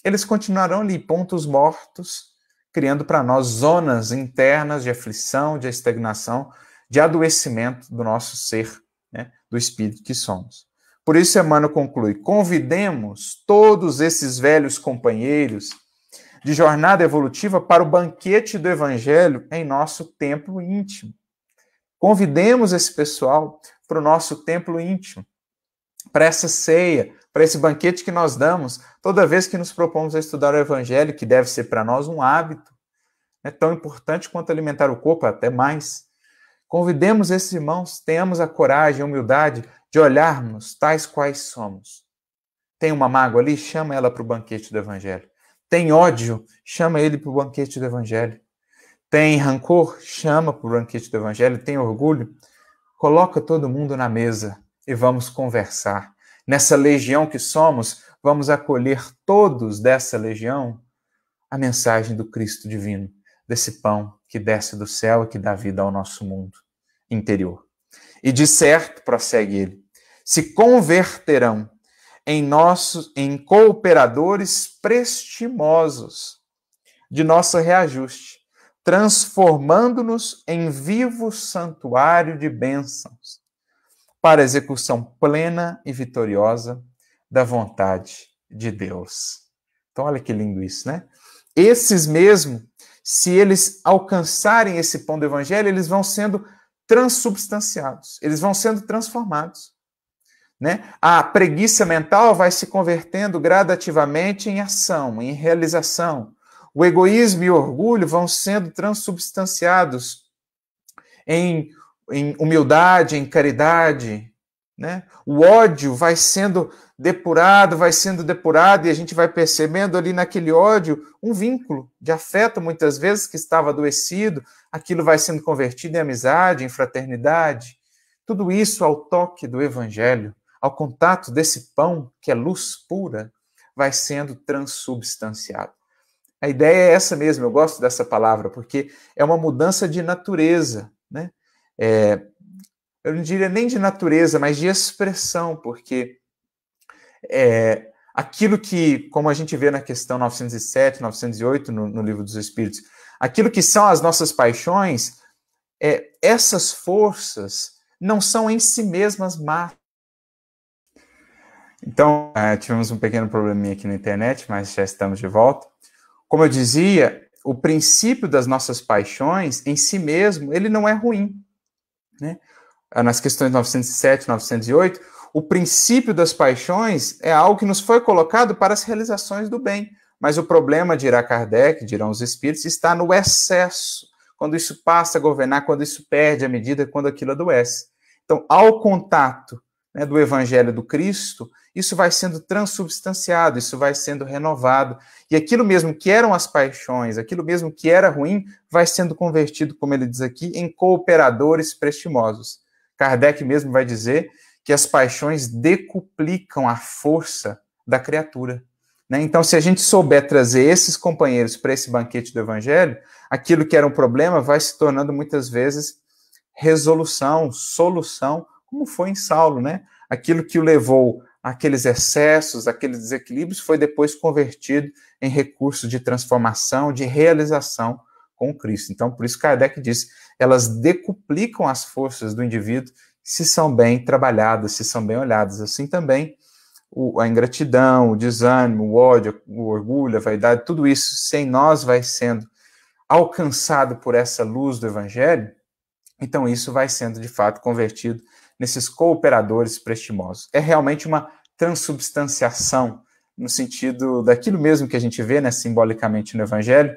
eles continuarão ali, pontos mortos, criando para nós zonas internas de aflição, de estagnação, de adoecimento do nosso ser, né, do espírito que somos. Por isso, Emmanuel conclui: convidemos todos esses velhos companheiros de jornada evolutiva para o banquete do Evangelho em nosso templo íntimo. Convidemos esse pessoal para o nosso templo íntimo, para essa ceia, para esse banquete que nós damos toda vez que nos propomos a estudar o Evangelho, que deve ser para nós um hábito. É tão importante quanto alimentar o corpo, até mais. Convidemos esses irmãos, tenhamos a coragem, a humildade de olharmos tais quais somos. Tem uma mágoa ali? Chama ela para o banquete do Evangelho. Tem ódio? Chama ele para o banquete do Evangelho. Tem rancor? Chama para o banquete do Evangelho. Tem orgulho? Coloca todo mundo na mesa e vamos conversar. Nessa legião que somos, vamos acolher todos dessa legião a mensagem do Cristo divino, desse pão que desce do céu e que dá vida ao nosso mundo interior. E de certo, prossegue ele, se converterão em nossos em cooperadores prestimosos de nosso reajuste, transformando-nos em vivo santuário de bênçãos para execução plena e vitoriosa da vontade de Deus. Então olha que lindo isso, né? Esses mesmo se eles alcançarem esse pão do evangelho, eles vão sendo transubstanciados, eles vão sendo transformados. Né? A preguiça mental vai se convertendo gradativamente em ação, em realização. O egoísmo e o orgulho vão sendo transubstanciados em, em humildade, em caridade. Né? O ódio vai sendo depurado, vai sendo depurado, e a gente vai percebendo ali naquele ódio um vínculo de afeto, muitas vezes, que estava adoecido, aquilo vai sendo convertido em amizade, em fraternidade. Tudo isso ao toque do Evangelho ao contato desse pão, que é luz pura, vai sendo transubstanciado. A ideia é essa mesmo, eu gosto dessa palavra, porque é uma mudança de natureza, né? É, eu não diria nem de natureza, mas de expressão, porque é, aquilo que, como a gente vê na questão 907, 908 no, no Livro dos Espíritos, aquilo que são as nossas paixões, é, essas forças não são em si mesmas más, então, é, tivemos um pequeno probleminha aqui na internet, mas já estamos de volta. Como eu dizia, o princípio das nossas paixões, em si mesmo, ele não é ruim. Né? Ah, nas questões 907 908, o princípio das paixões é algo que nos foi colocado para as realizações do bem. Mas o problema, dirá Kardec, dirão os espíritos, está no excesso. Quando isso passa a governar, quando isso perde a medida, quando aquilo adoece. Então, ao contato né, do Evangelho do Cristo, isso vai sendo transubstanciado, isso vai sendo renovado. E aquilo mesmo que eram as paixões, aquilo mesmo que era ruim, vai sendo convertido, como ele diz aqui, em cooperadores prestimosos. Kardec mesmo vai dizer que as paixões decuplicam a força da criatura. Né? Então, se a gente souber trazer esses companheiros para esse banquete do Evangelho, aquilo que era um problema vai se tornando muitas vezes resolução, solução como foi em Saulo, né? Aquilo que o levou àqueles excessos, aqueles desequilíbrios, foi depois convertido em recurso de transformação, de realização com Cristo. Então, por isso Kardec diz, elas decuplicam as forças do indivíduo se são bem trabalhadas, se são bem olhadas. Assim também o, a ingratidão, o desânimo, o ódio, o orgulho, a vaidade, tudo isso sem nós vai sendo alcançado por essa luz do Evangelho, então isso vai sendo de fato convertido nesses cooperadores prestimosos. É realmente uma transubstanciação, no sentido daquilo mesmo que a gente vê né, simbolicamente no Evangelho,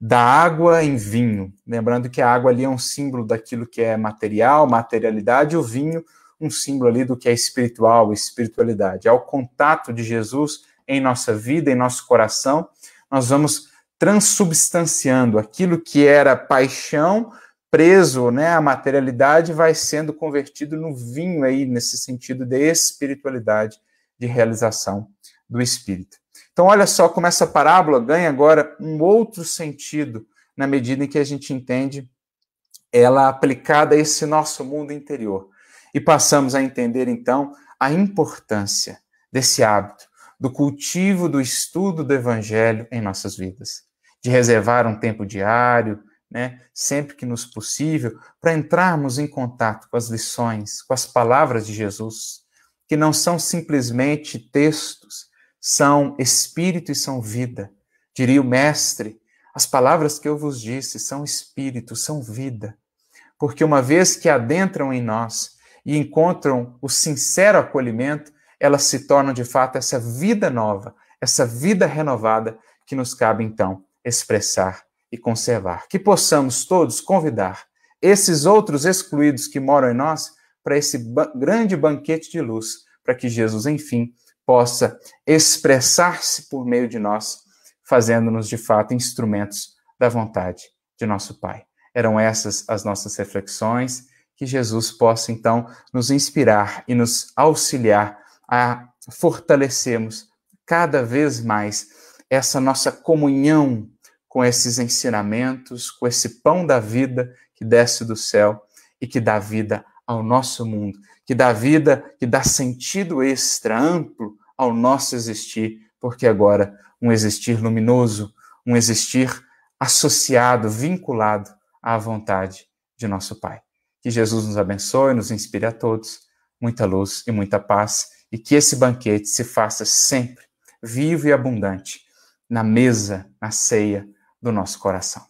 da água em vinho. Lembrando que a água ali é um símbolo daquilo que é material, materialidade, e o vinho, um símbolo ali do que é espiritual, espiritualidade. Ao contato de Jesus em nossa vida, em nosso coração, nós vamos transubstanciando aquilo que era paixão preso né, à materialidade vai sendo convertido no vinho aí, nesse sentido de espiritualidade, de realização do espírito. Então, olha só como essa parábola ganha agora um outro sentido na medida em que a gente entende ela aplicada a esse nosso mundo interior. E passamos a entender, então, a importância desse hábito, do cultivo do estudo do Evangelho em nossas vidas, de reservar um tempo diário, né, sempre que nos possível, para entrarmos em contato com as lições, com as palavras de Jesus, que não são simplesmente textos, são espírito e são vida. Diria o mestre, as palavras que eu vos disse são espírito, são vida. Porque uma vez que adentram em nós e encontram o sincero acolhimento, elas se tornam de fato essa vida nova, essa vida renovada que nos cabe então expressar e conservar. Que possamos todos convidar esses outros excluídos que moram em nós para esse ba grande banquete de luz, para que Jesus, enfim, possa expressar-se por meio de nós, fazendo-nos de fato instrumentos da vontade de nosso Pai. Eram essas as nossas reflexões. Que Jesus possa, então, nos inspirar e nos auxiliar a fortalecermos cada vez mais essa nossa comunhão com esses ensinamentos, com esse pão da vida que desce do céu e que dá vida ao nosso mundo, que dá vida, que dá sentido extra, amplo ao nosso existir, porque agora um existir luminoso, um existir associado, vinculado à vontade de nosso Pai. Que Jesus nos abençoe, nos inspire a todos, muita luz e muita paz, e que esse banquete se faça sempre vivo e abundante na mesa, na ceia do nosso coração.